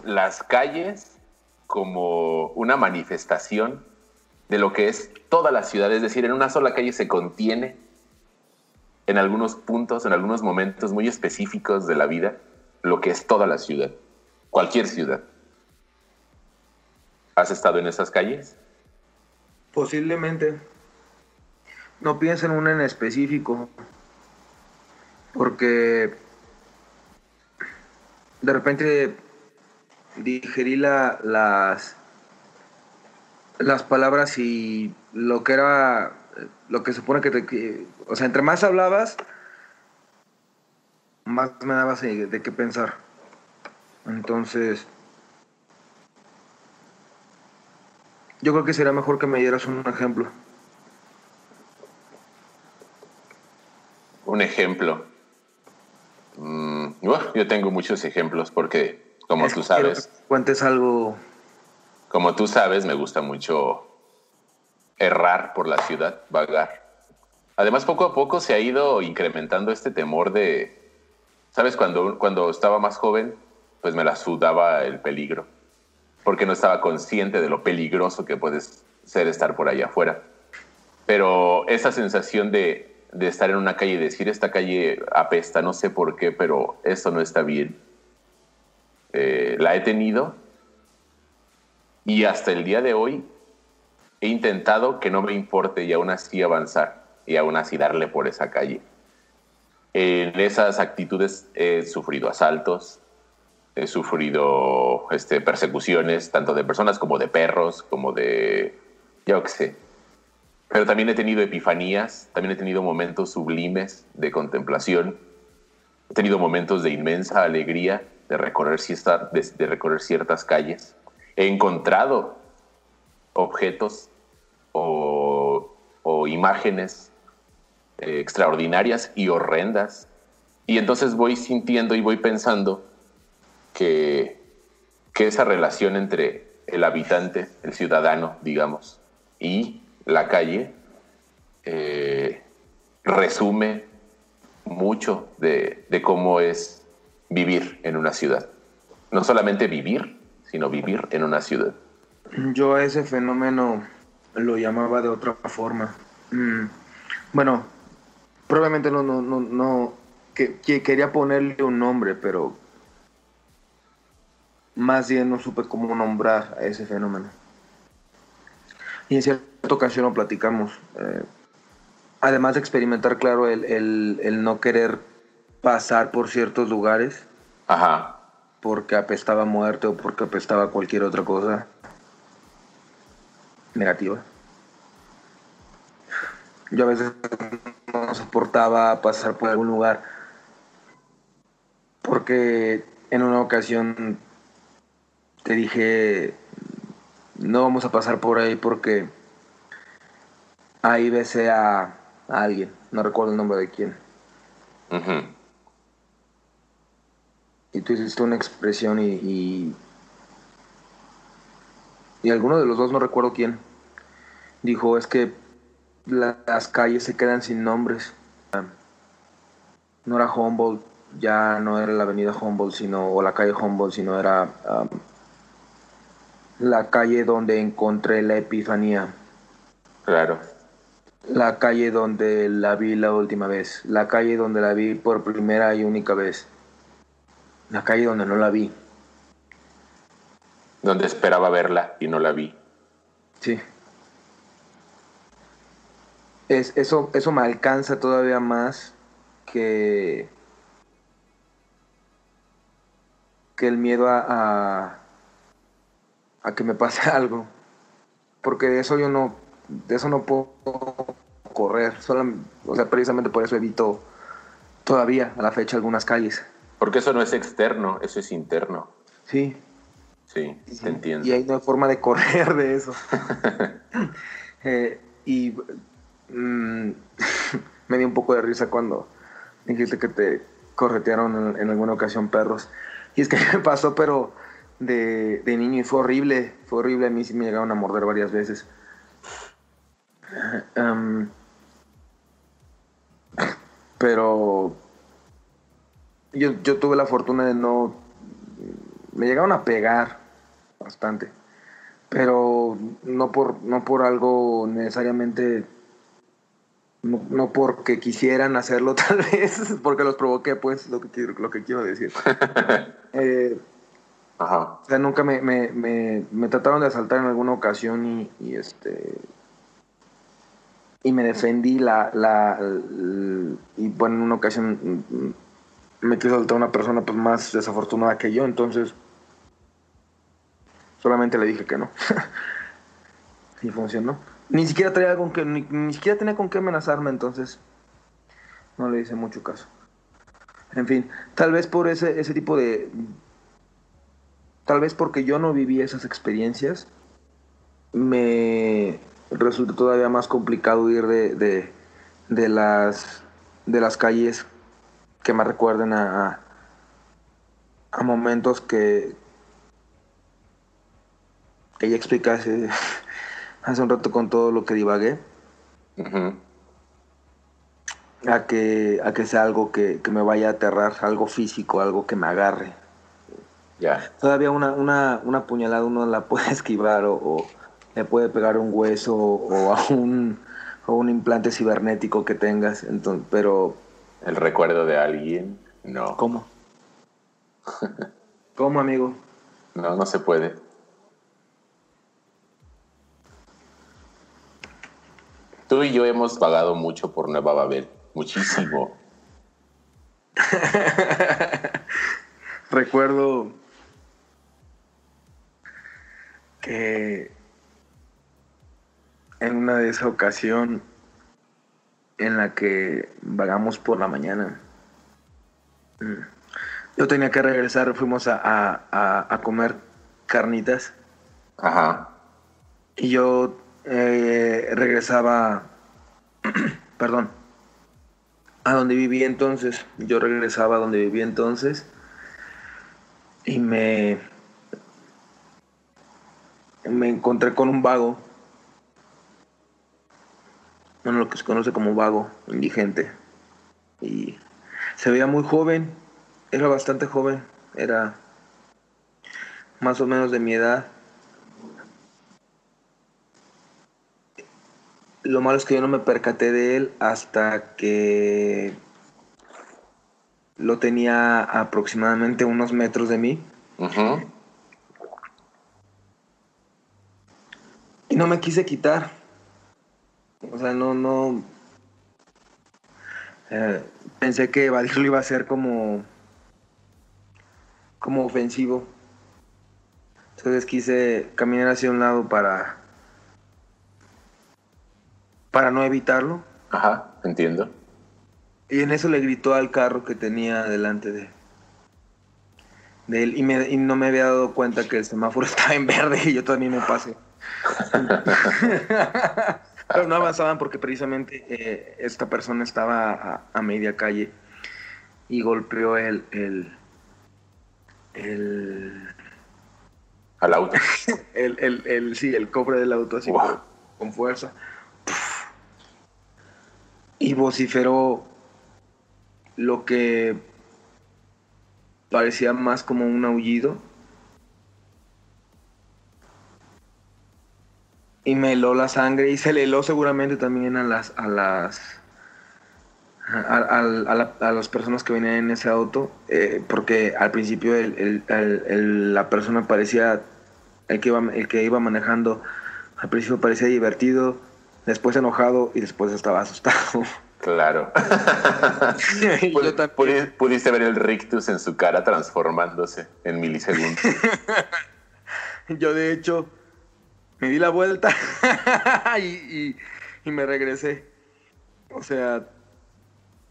las calles como una manifestación de lo que es toda la ciudad, es decir, en una sola calle se contiene en algunos puntos, en algunos momentos muy específicos de la vida, lo que es toda la ciudad, cualquier ciudad. ¿Has estado en esas calles? Posiblemente. No pienso en una en específico. Porque de repente digerí la, las, las palabras y lo que era, lo que supone que te... o sea, entre más hablabas, más me dabas de qué pensar. Entonces, Yo creo que sería mejor que me dieras un ejemplo. Un ejemplo. Mm, yo tengo muchos ejemplos porque, como tú sabes... Cuentes algo... Como tú sabes, me gusta mucho errar por la ciudad, vagar. Además, poco a poco se ha ido incrementando este temor de... ¿Sabes? Cuando, cuando estaba más joven, pues me la sudaba el peligro porque no estaba consciente de lo peligroso que puede ser estar por allá afuera. Pero esa sensación de, de estar en una calle y decir, esta calle apesta, no sé por qué, pero esto no está bien, eh, la he tenido y hasta el día de hoy he intentado que no me importe y aún así avanzar y aún así darle por esa calle. En esas actitudes he sufrido asaltos, he sufrido este, persecuciones, tanto de personas como de perros, como de, yo qué sé. Pero también he tenido epifanías, también he tenido momentos sublimes de contemplación, he tenido momentos de inmensa alegría de recorrer, de recorrer ciertas calles. He encontrado objetos o, o imágenes eh, extraordinarias y horrendas. Y entonces voy sintiendo y voy pensando que, esa relación entre el habitante, el ciudadano, digamos, y la calle eh, resume mucho de, cómo es vivir en una ciudad. No solamente vivir, sino vivir en una ciudad. Yo a ese fenómeno lo llamaba de otra forma. Mm, bueno, probablemente no, no, no, no que, quería ponerle un nombre, pero más bien no supe cómo nombrar a ese fenómeno. Y en cierta ocasión lo platicamos. Eh, además de experimentar, claro, el, no querer pasar por ciertos lugares. Ajá. Porque apestaba muerte o porque apestaba cualquier otra cosa negativa. Yo a veces no soportaba pasar por algún lugar porque en una ocasión te dije, no vamos a pasar por ahí porque ahí besé a, alguien, no recuerdo el nombre de quién. Y tú hiciste una expresión y, y, alguno de los dos, no recuerdo quién, dijo, es que las calles se quedan sin nombres. No era Humboldt, ya no era la avenida Humboldt, sino, o la calle Humboldt, sino era um, la calle donde encontré la Epifanía. Claro. La calle donde la vi la última vez. La calle donde la vi por primera y única vez. La calle donde no la vi. Donde esperaba verla y no la vi. Sí. Es, eso, eso me alcanza todavía más que, que el miedo a, a que me pase algo. porque de eso yo no, de eso no puedo correr, solo, o sea, precisamente por eso evito todavía a la fecha algunas calles. Porque eso no es externo, eso es interno. Sí. Sí, te entiendo. Y ahí no hay forma de correr de eso. Eh, y mm, me dio un poco de risa cuando dijiste que te corretearon en, alguna ocasión perros. Y es que me pasó, pero de, niño y fue horrible, fue horrible. A mí sí me llegaron a morder varias veces. pero yo, yo tuve la fortuna de no... Me llegaron a pegar bastante, pero no por, no por algo necesariamente no, porque quisieran hacerlo tal vez, porque los provoqué, pues, lo que quiero, lo que quiero decir. Eh, Ajá. O sea, nunca me, me, me, trataron de asaltar en alguna ocasión y, y, este y me defendí la, la, y bueno en una ocasión me quiso asaltar una persona pues más desafortunada que yo entonces solamente le dije que no y funcionó ni siquiera traía con que, ni, siquiera tenía con qué amenazarme, entonces no le hice mucho caso. En fin, tal vez por ese, ese tipo de. Tal vez porque yo no viví esas experiencias, me resulta todavía más complicado ir de, de, las, de las calles que me recuerden a, a momentos que, que ya explicase hace un rato con todo lo que divagué. a, que, a que sea algo que, me vaya a aterrar, algo físico, algo que me agarre. Ya. Todavía una, una, una, puñalada uno la puede esquivar o, le puede pegar un hueso o a un, un implante cibernético que tengas, entonces, pero... ¿El recuerdo de alguien? No. ¿Cómo? ¿Cómo, amigo? No, no se puede. Tú y yo hemos pagado mucho por Nueva Babel, muchísimo. Recuerdo que en una de esa ocasión en la que vagamos por la mañana, mm, yo tenía que regresar, fuimos a, a comer carnitas. Ajá. Y yo eh, regresaba, perdón, a donde vivía entonces. Yo regresaba a donde vivía entonces y me, me encontré con un vago, bueno, lo que se conoce como vago, indigente. Y se veía muy joven, era bastante joven, era más o menos de mi edad. Lo malo es que yo no me percaté de él hasta que lo tenía aproximadamente unos metros de mí. Y no me quise quitar. O sea, no, no. Eh, pensé que evadirlo iba a ser como. como ofensivo. Entonces quise caminar hacia un lado para para no evitarlo. Ajá, entiendo. Y en eso le gritó al carro que tenía delante de, de él y, me, y no me había dado cuenta que el semáforo estaba en verde y yo también me pasé. Pero no avanzaban porque precisamente eh, esta persona estaba a, media calle y golpeó el, el, el al auto. el, el, el, sí, el cobre del auto así con fuerza y vociferó lo que parecía más como un aullido. Y me heló la sangre y se le heló seguramente también a las a las a, las personas que venían en ese auto, eh, porque al principio la persona parecía, el que, iba, el que iba manejando, al principio parecía divertido, después enojado y después estaba asustado. Claro. Pudiste ver el rictus en su cara transformándose en milisegundos. Yo de hecho me di la vuelta y, me regresé. O sea,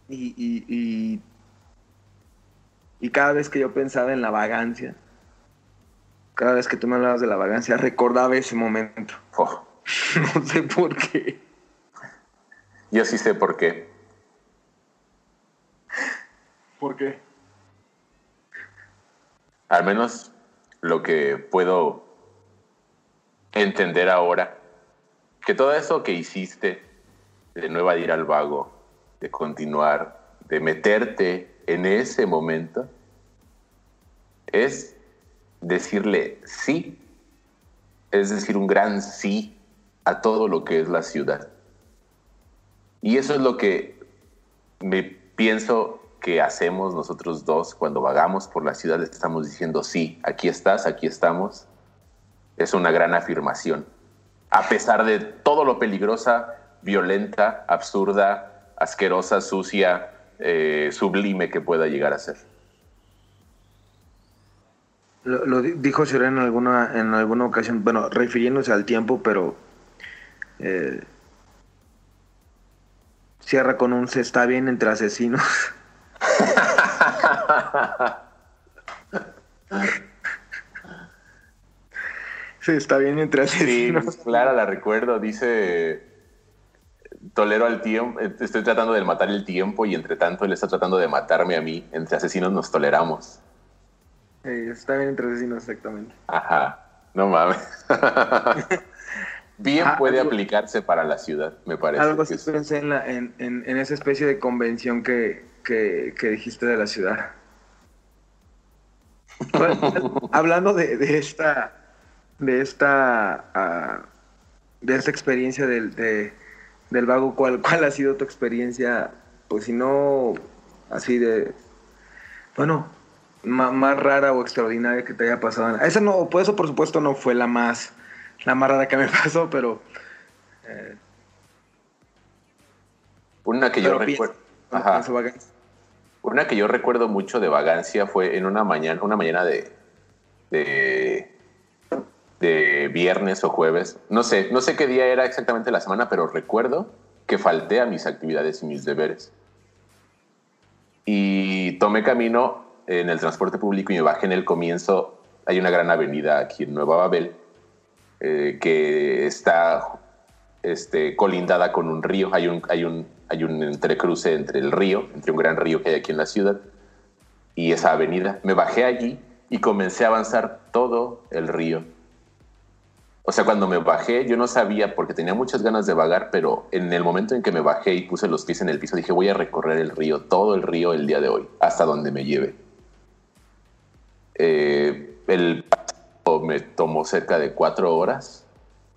y, y, y, cada vez que yo pensaba en la vagancia, cada vez que tú me hablabas de la vagancia, recordaba ese momento. Oh. no sé por qué. Yo sí sé por qué. ¿Por qué? Al menos lo que puedo entender ahora, que todo eso que hiciste, de no ir al vago, de continuar, de meterte en ese momento, es decirle sí, es decir, un gran sí a todo lo que es la ciudad. Y eso es lo que me pienso que hacemos nosotros dos cuando vagamos por la ciudad, estamos diciendo sí, aquí estás, aquí estamos. Es una gran afirmación. A pesar de todo lo peligrosa, violenta, absurda, asquerosa, sucia, eh, sublime que pueda llegar a ser. Lo, dijo Serena en alguna, en alguna ocasión, bueno, refiriéndose al tiempo, pero eh, cierra con un se está bien entre asesinos. se está bien entre asesinos. Sí, Clara la recuerdo, dice tolero al tiempo, estoy tratando de matar el tiempo y entre tanto él está tratando de matarme a mí. Entre asesinos nos toleramos. está bien entre asesinos, exactamente. Ajá, no mames. bien ah, puede aplicarse para la ciudad, me parece. Algo así pensé en, en, esa especie de convención que, dijiste de la ciudad. hablando de, esta de esta ah, de esta experiencia del, del vago, ¿cuál, ¿cuál ha sido tu experiencia? Pues si no así de bueno, más, rara o extraordinaria que te haya pasado. Esa no, pues eso por supuesto no fue la más la más rara que me pasó, pero... Eh, una que yo recuerdo... Una que yo recuerdo mucho de vagancia fue en una mañana, una mañana de, de, de viernes o jueves. No sé, no sé qué día era exactamente la semana, pero recuerdo que falté a mis actividades y mis deberes. Y tomé camino en el transporte público y me bajé en el comienzo. Hay una gran avenida aquí en Nueva Babel eh, que está este, colindada con un río. Hay un, hay, un, hay un entrecruce entre el río, entre un gran río que hay aquí en la ciudad, y esa avenida. Me bajé allí y comencé a avanzar todo el río. O sea, cuando me bajé, yo no sabía porque tenía muchas ganas de vagar, pero en el momento en que me bajé y puse los pies en el piso, dije, voy a recorrer el río, todo el río el día de hoy, hasta donde me lleve. Eh, el me tomó cerca de cuatro horas.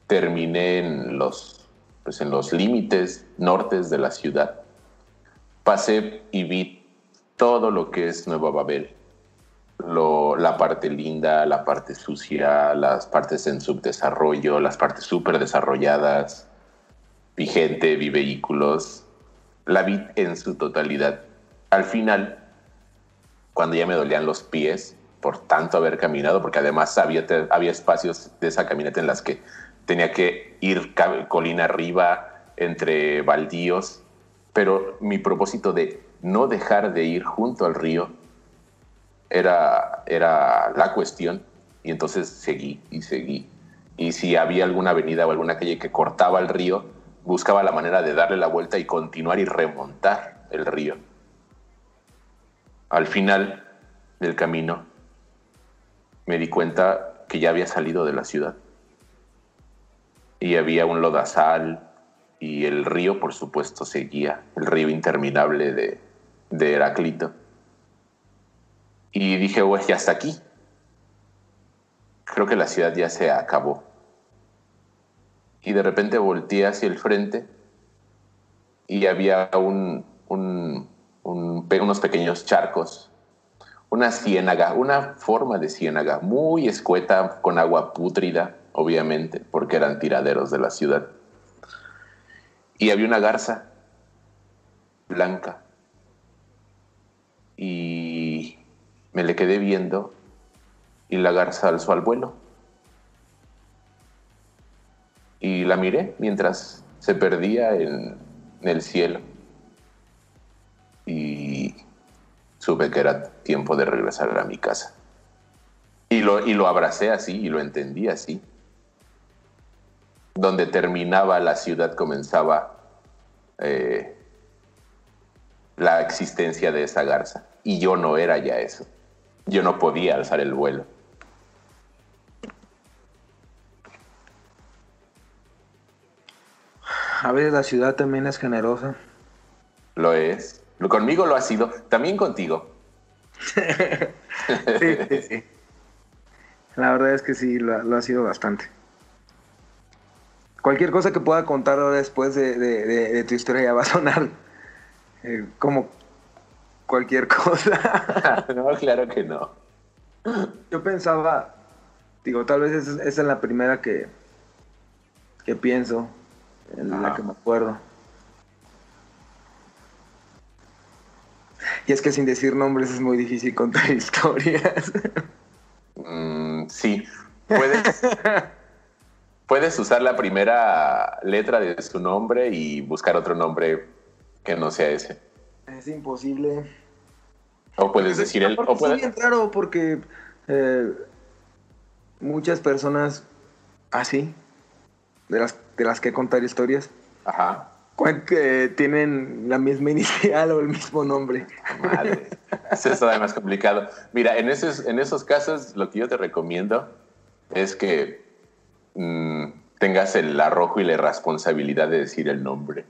Terminé en los, pues en los límites nortes de la ciudad. Pasé y vi todo lo que es Nueva Babel. Lo, la parte linda, la parte sucia, las partes en subdesarrollo, las partes súper desarrolladas. Vi gente, vi vehículos. La vi en su totalidad. Al final, cuando ya me dolían los pies, por tanto haber caminado, porque además había, había espacios de esa caminata en las que tenía que ir colina arriba, entre baldíos, pero mi propósito de no dejar de ir junto al río era, era la cuestión, y entonces seguí y seguí. Y si había alguna avenida o alguna calle que cortaba el río, buscaba la manera de darle la vuelta y continuar y remontar el río. Al final del camino me di cuenta que ya había salido de la ciudad. Y había un lodazal y el río, por supuesto, seguía, el río interminable de, de Heráclito. Y dije, pues ya está aquí. Creo que la ciudad ya se acabó. Y de repente volteé hacia el frente y había un, unos pequeños charcos una ciénaga, una forma de ciénaga muy escueta, con agua pútrida, obviamente, porque eran tiraderos de la ciudad. Y había una garza blanca. Y me le quedé viendo y la garza alzó al vuelo. y la miré mientras se perdía en, el cielo. Y supe que era tiempo de regresar a mi casa. Y lo, y lo abracé así y lo entendí así. Donde terminaba la ciudad comenzaba eh, la existencia de esa garza. Y yo no era ya eso. Yo no podía alzar el vuelo. A veces la ciudad también es generosa. Lo es. Conmigo lo ha sido. También contigo. sí, sí, sí. La verdad es que sí, lo, ha sido bastante. Cualquier cosa que pueda contar ahora después de, tu historia ya va a sonar eh, como cualquier cosa. no, claro que no. Yo pensaba, digo, tal vez esa, es la primera que, que pienso, en la que me acuerdo. Y es que sin decir nombres es muy difícil contar historias. Mm, sí. Puedes, puedes usar la primera letra de su nombre y buscar otro nombre que no sea ese. Es imposible. O puedes decir el. O Es bien raro porque eh, muchas personas así, de las, de las que contar historias, Ajá. Tienen la misma inicial o el mismo nombre. Madre. Eso es todavía más complicado. Mira, en esos, en esos casos, lo que yo te recomiendo es que mm, tengas el arrojo y la responsabilidad de decir el nombre.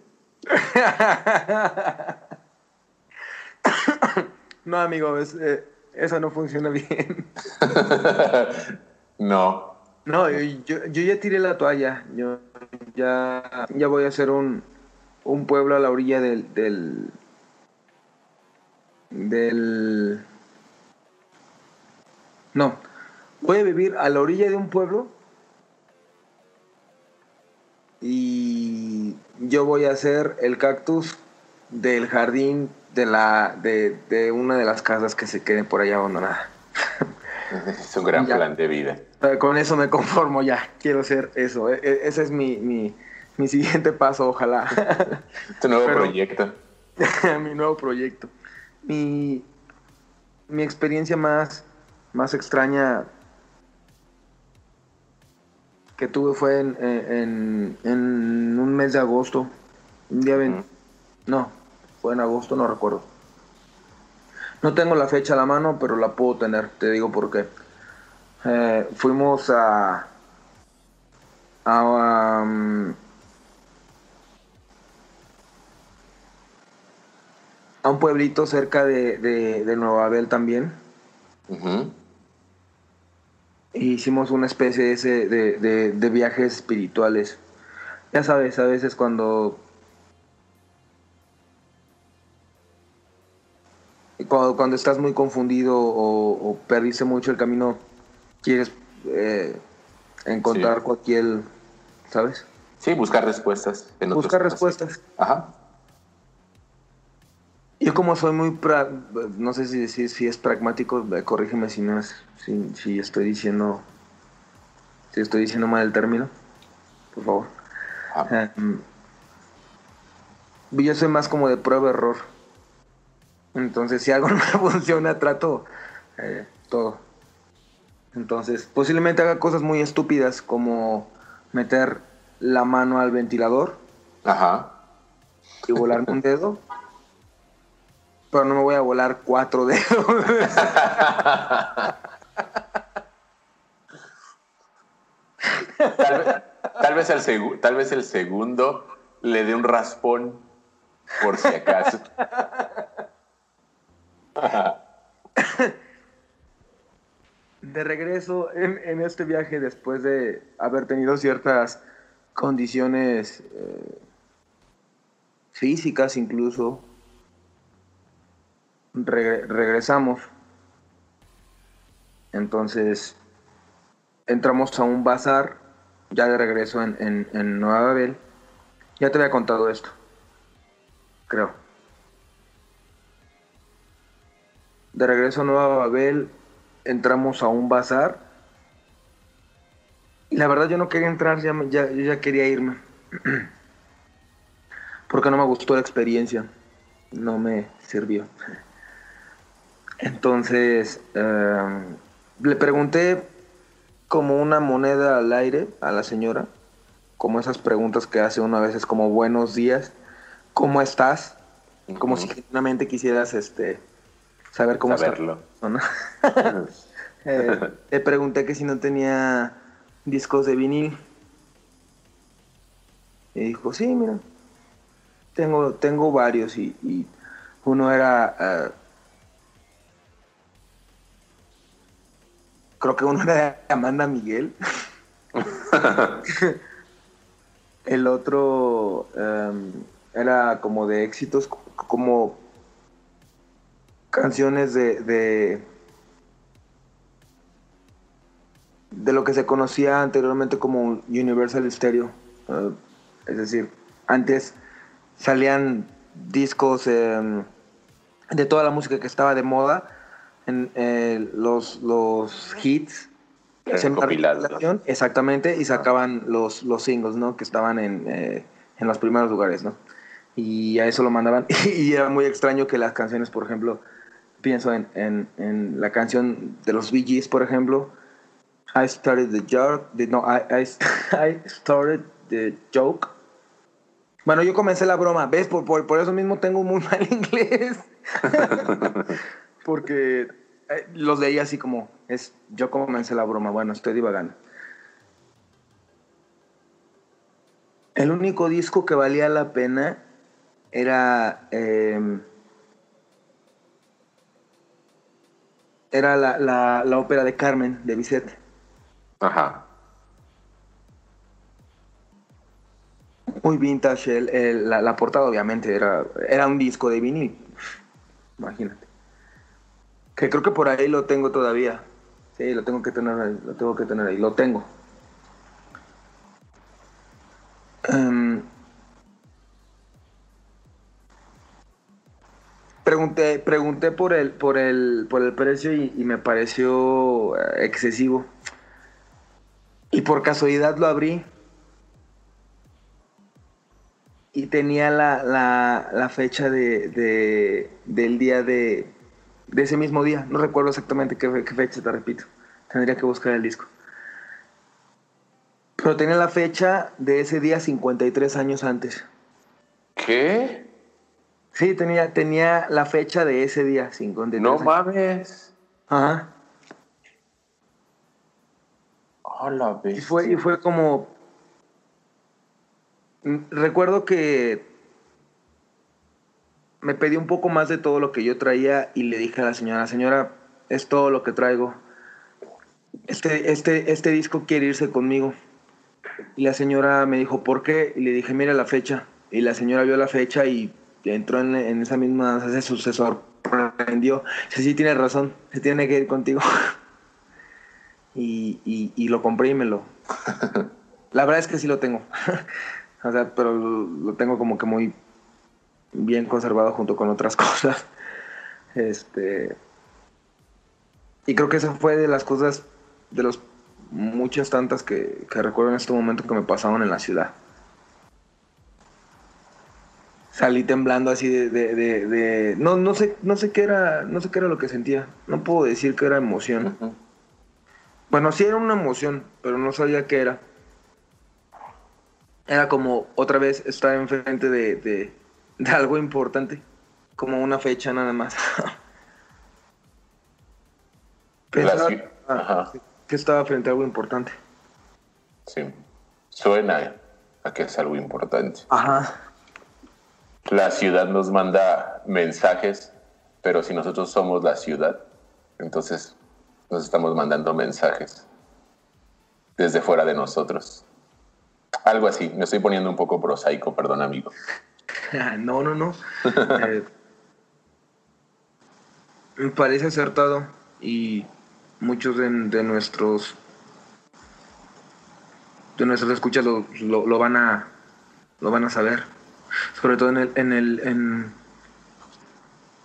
no, amigo, eh, eso no funciona bien. no. No, yo, ya tiré la toalla. Yo ya, ya voy a hacer un, un pueblo a la orilla del, del, del... No, voy a vivir a la orilla de un pueblo y yo voy a hacer el cactus del jardín de, la, de, una de las casas que se queden por allá abandonada. Es un gran plan de vida. Con eso me conformo ya. Quiero ser eso. E, e, ese es mi, mi, siguiente paso, ojalá. Tu nuevo proyecto. mi nuevo proyecto. Mi, mi experiencia más, más extraña que tuve fue en, en, un mes de agosto. Un día No, fue en agosto, no recuerdo. No tengo la fecha a la mano, pero la puedo tener, te digo por qué. Eh, fuimos a, a um, a un pueblito cerca de, de, Nueva Abel también. hicimos una especie de, de, viajes espirituales. Ya sabes, a veces cuando, cuando, estás muy confundido o, perdiste mucho el camino, quieres eh, encontrar cualquier, ¿sabes? Sí, buscar respuestas. buscar respuestas. Ajá. Yo como soy muy, no sé si, si, si, es pragmático, eh, corrígeme si no es, si, estoy diciendo, si estoy diciendo mal el término, por favor. Ah. Em, yo soy más como de prueba-error. Entonces, si algo no me funciona, trato eh, todo. Entonces, posiblemente haga cosas muy estúpidas como meter la mano al ventilador. Ajá. Y volarme un dedo pero no me voy a volar cuatro dedos. tal, vez, el tal vez el segundo le dé un raspón, por si acaso. de regreso en, este viaje, después de haber tenido ciertas condiciones eh, físicas incluso, regresamos. Entonces, entramos a un bazar, ya de regreso en, Nueva Babel. Ya te había contado esto, creo. De regreso a Nueva Babel, entramos a un bazar Y la verdad yo no quería entrar, ya, ya, yo ya quería irme. Porque no me gustó la experiencia. No me sirvió. Entonces, eh, le pregunté como una moneda al aire a la señora, como esas preguntas que hace una vez, es como buenos días, ¿cómo estás? Como si genuinamente quisieras este, saber cómo Saberlo. está. Eh, le pregunté que si no tenía discos de vinil. Y dijo, sí, mira, tengo, tengo varios y, y uno era... eh, creo que uno era de Amanda Miguel. El otro em, era como de éxitos, como canciones de, de de lo que se conocía anteriormente como Universal Stereo. Eh, es decir, antes salían discos em, de toda la música que estaba de moda, en, eh, los, los hits. hacían una recopilación, Exactamente, y sacaban los, los singles, ¿no? Que estaban en, eh, en los primeros lugares, ¿no? Y a eso lo mandaban. Y era muy extraño que las canciones, por ejemplo, pienso en, en, en la canción de los Bee Gees, por ejemplo, I started the joke, no, I, I, I started the joke. Bueno, yo comencé la broma, ¿ves? Por, por, por eso mismo tengo muy mal inglés. Porque eh, los leí así como, es, yo comencé la broma, bueno, estoy divagando. El único disco que valía la pena era... em, era la, la, la ópera de Carmen, de Bizet. Ajá. Muy vintage, el- el- la, la portada obviamente era, era un disco de vinil. Imagínate. Que creo que por ahí lo tengo todavía. Sí, lo tengo que tener ahí, lo tengo que tener ahí, lo tengo. Em, pregunté, pregunté por el, por el, por el precio y, me pareció eh, excesivo. Y por casualidad lo abrí y tenía la, la, la fecha de- del día de, de ese mismo día. No recuerdo exactamente qué, fe- qué fecha, te repito. Tendría que buscar el disco. Pero tenía la fecha de ese día 53 años antes. ¿Qué? Sí, tenía, tenía la fecha de ese día 53 No años. mames. Ajá. Hola, Y fue, y fue como. Mm, Recuerdo que me pedí un poco más de todo lo que yo traía y le dije a la señora, señora, es todo lo que traigo. Este, este, este disco quiere irse conmigo. Y la señora me dijo, ¿por qué? Y le dije, mira la fecha. Y la señora vio la fecha y entró en, en esa misma, se, se sorprendió. Dice, sí, tienes razón, se tiene que ir contigo. y, y, y lo compré y me lo... La verdad es que sí lo tengo. o sea, pero lo, lo tengo como que muy bien conservado junto con otras cosas. Este... Y creo que esa fue de las cosas, de las muchas tantas que, que recuerdo en este momento que me pasaron en la ciudad. Salí temblando así de, de, de- de- no, no sé, no sé qué era, no sé qué era lo que sentía. No puedo decir que era emoción. Bueno, sí era una emoción, pero no sabía qué era. Era como otra vez estar enfrente de, de, algo importante, como una fecha nada más. Pensaba Ajá. que estaba frente a algo importante. Sí. Suena a que es algo importante. Ajá. La ciudad nos manda mensajes, pero si nosotros somos la ciudad, entonces nos estamos mandando mensajes desde fuera de nosotros. Algo así. Me estoy poniendo un poco prosaico, perdón, amigo. No, no, no. Eh, me parece acertado y muchos de, de nuestros de nuestros escuchas lo, lo- lo van a lo van a saber. Sobre todo en el, en el en,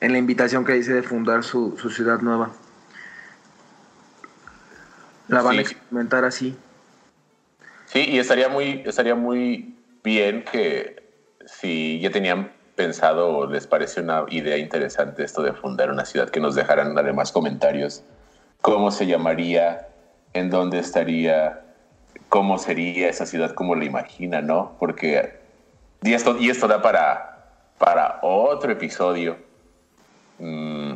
en la invitación que hice de fundar su, su ciudad nueva. La van a experimentar así. Sí, y estaría muy, estaría muy bien que si ya tenían pensado o les parece una idea interesante esto de fundar una ciudad, que nos dejaran además comentarios. ¿Cómo se llamaría? ¿En dónde estaría? ¿Cómo sería esa ciudad? ¿Cómo la imagina? ¿No? Porque... Y esto, y esto da para, para otro episodio. Mm,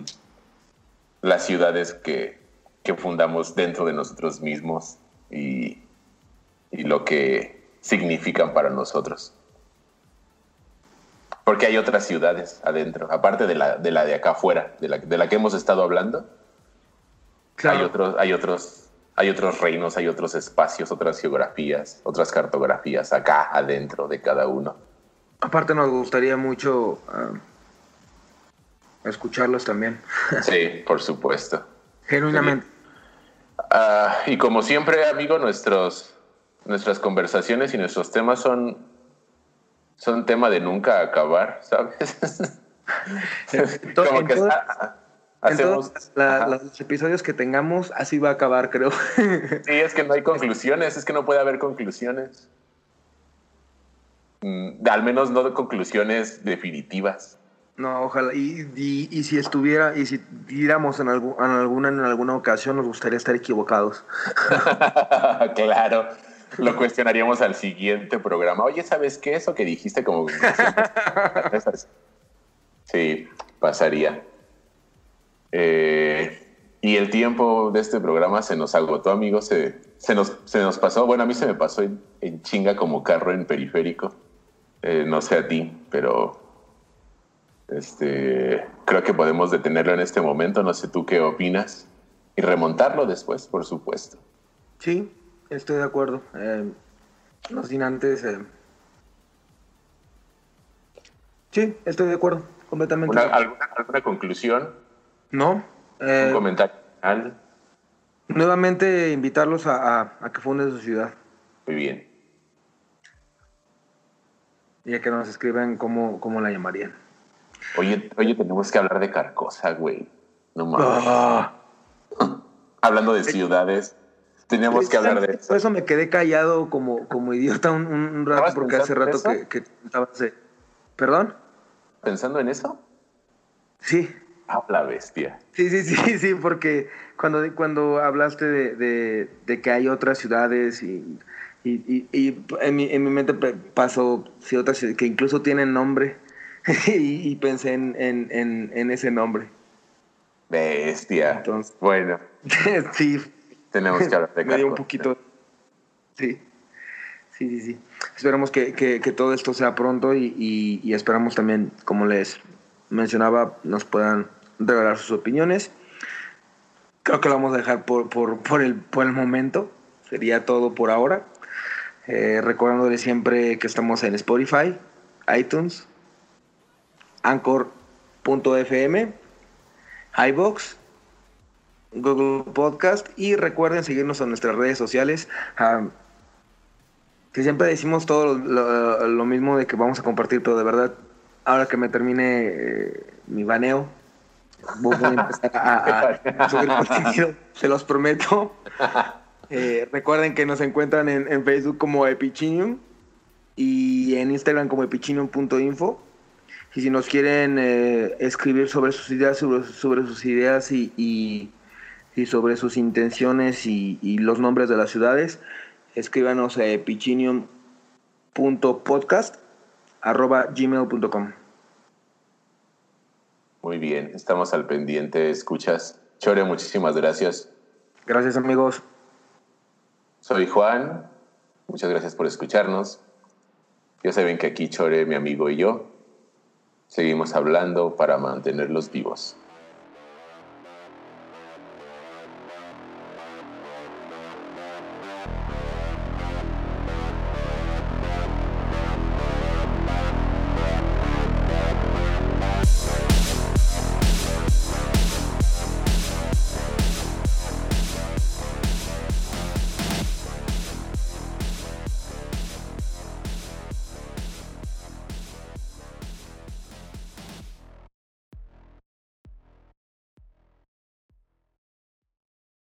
las ciudades que, que fundamos dentro de nosotros mismos y, y lo que significan para nosotros. Porque hay otras ciudades adentro, aparte de la de, la de acá afuera, de la, de la que hemos estado hablando. Hay, otros, hay, otros, hay otros reinos, hay otros espacios, otras geografías, otras cartografías acá adentro de cada uno. Aparte nos gustaría mucho uh, escucharlos también. Sí, por supuesto. Genuinamente. Uh, y como siempre, amigo, nuestros, nuestras conversaciones y nuestros temas son, son tema de nunca acabar, ¿sabes? como que hacemos la, los episodios que tengamos, así va a acabar, creo. sí, es que no hay conclusiones, es que no puede haber conclusiones. Mm, al menos no conclusiones definitivas. No, ojalá. Y, y, si estuviera, y si diéramos en, algún, en, alguna, en alguna ocasión, nos gustaría estar equivocados. claro. Lo cuestionaríamos al siguiente programa. Oye, ¿sabes qué? Eso que dijiste como... sí, pasaría. Eh, y el tiempo de este programa se nos agotó, amigos. Se, se, nos, se nos pasó. Bueno, a mí se me pasó en, en chinga como carro en periférico. Eh, no sé a ti, pero este, creo que podemos detenerlo en este momento. No sé tú qué opinas. Y remontarlo después, por supuesto. Sí, estoy de acuerdo. Eh, no sin antes. Eh... Sí, estoy de acuerdo. Completamente. alguna, ¿Alguna conclusión? No. Eh, Un comentario final. Nuevamente invitarlos a, a, a que funden su ciudad. Muy bien. Y a que nos escriban cómo, cómo la llamarían. Oye, oye, tenemos que hablar de Carcosa, güey. No mames. Ah. Hablando de ciudades, tenemos que hablar de eso. Por eso me quedé callado como, como idiota un, un rato, porque hace rato que, que. ¿Perdón? ¿Pensando en eso? Sí. Ah, la bestia. Sí, sí, sí, sí, porque cuando, cuando hablaste de, de, de que hay otras ciudades y, y, y, en, mi, en mi mente pasó sí, otras que incluso tienen nombre y, y, pensé en, en, en, ese nombre. Bestia. Entonces, bueno. sí. Tenemos que hablar de Me dio un poquito. Sí. Sí, sí, sí. Esperamos que, que, que todo esto sea pronto y, y, esperamos también, como les mencionaba, nos puedan regalar sus opiniones. Creo que lo vamos a dejar por, por, por, el, por el momento. Sería todo por ahora. Eh, recordándole siempre que estamos en Spotify, iTunes, Anchor.fm, iBox, Google Podcast y recuerden seguirnos en nuestras redes sociales. Uh, que siempre decimos todo lo, lo, mismo de que vamos a compartir, pero de verdad, ahora que me termine eh, mi baneo, voy a empezar a, a subir contenido, se los prometo. Eh, recuerden que nos encuentran en, en Facebook como Epichinium y en Instagram como epichinium.info. Y si nos quieren eh, escribir sobre sus ideas, sobre, sobre sus ideas y, y, y, sobre sus intenciones y, y, los nombres de las ciudades, escríbanos a epichinium.podcast.gmail.com Muy bien, estamos al pendiente. Escuchas. Chore, muchísimas gracias. Gracias, amigos. Soy Juan. Muchas gracias por escucharnos. Ya saben que aquí Chore, mi amigo y yo, seguimos hablando para mantenerlos vivos.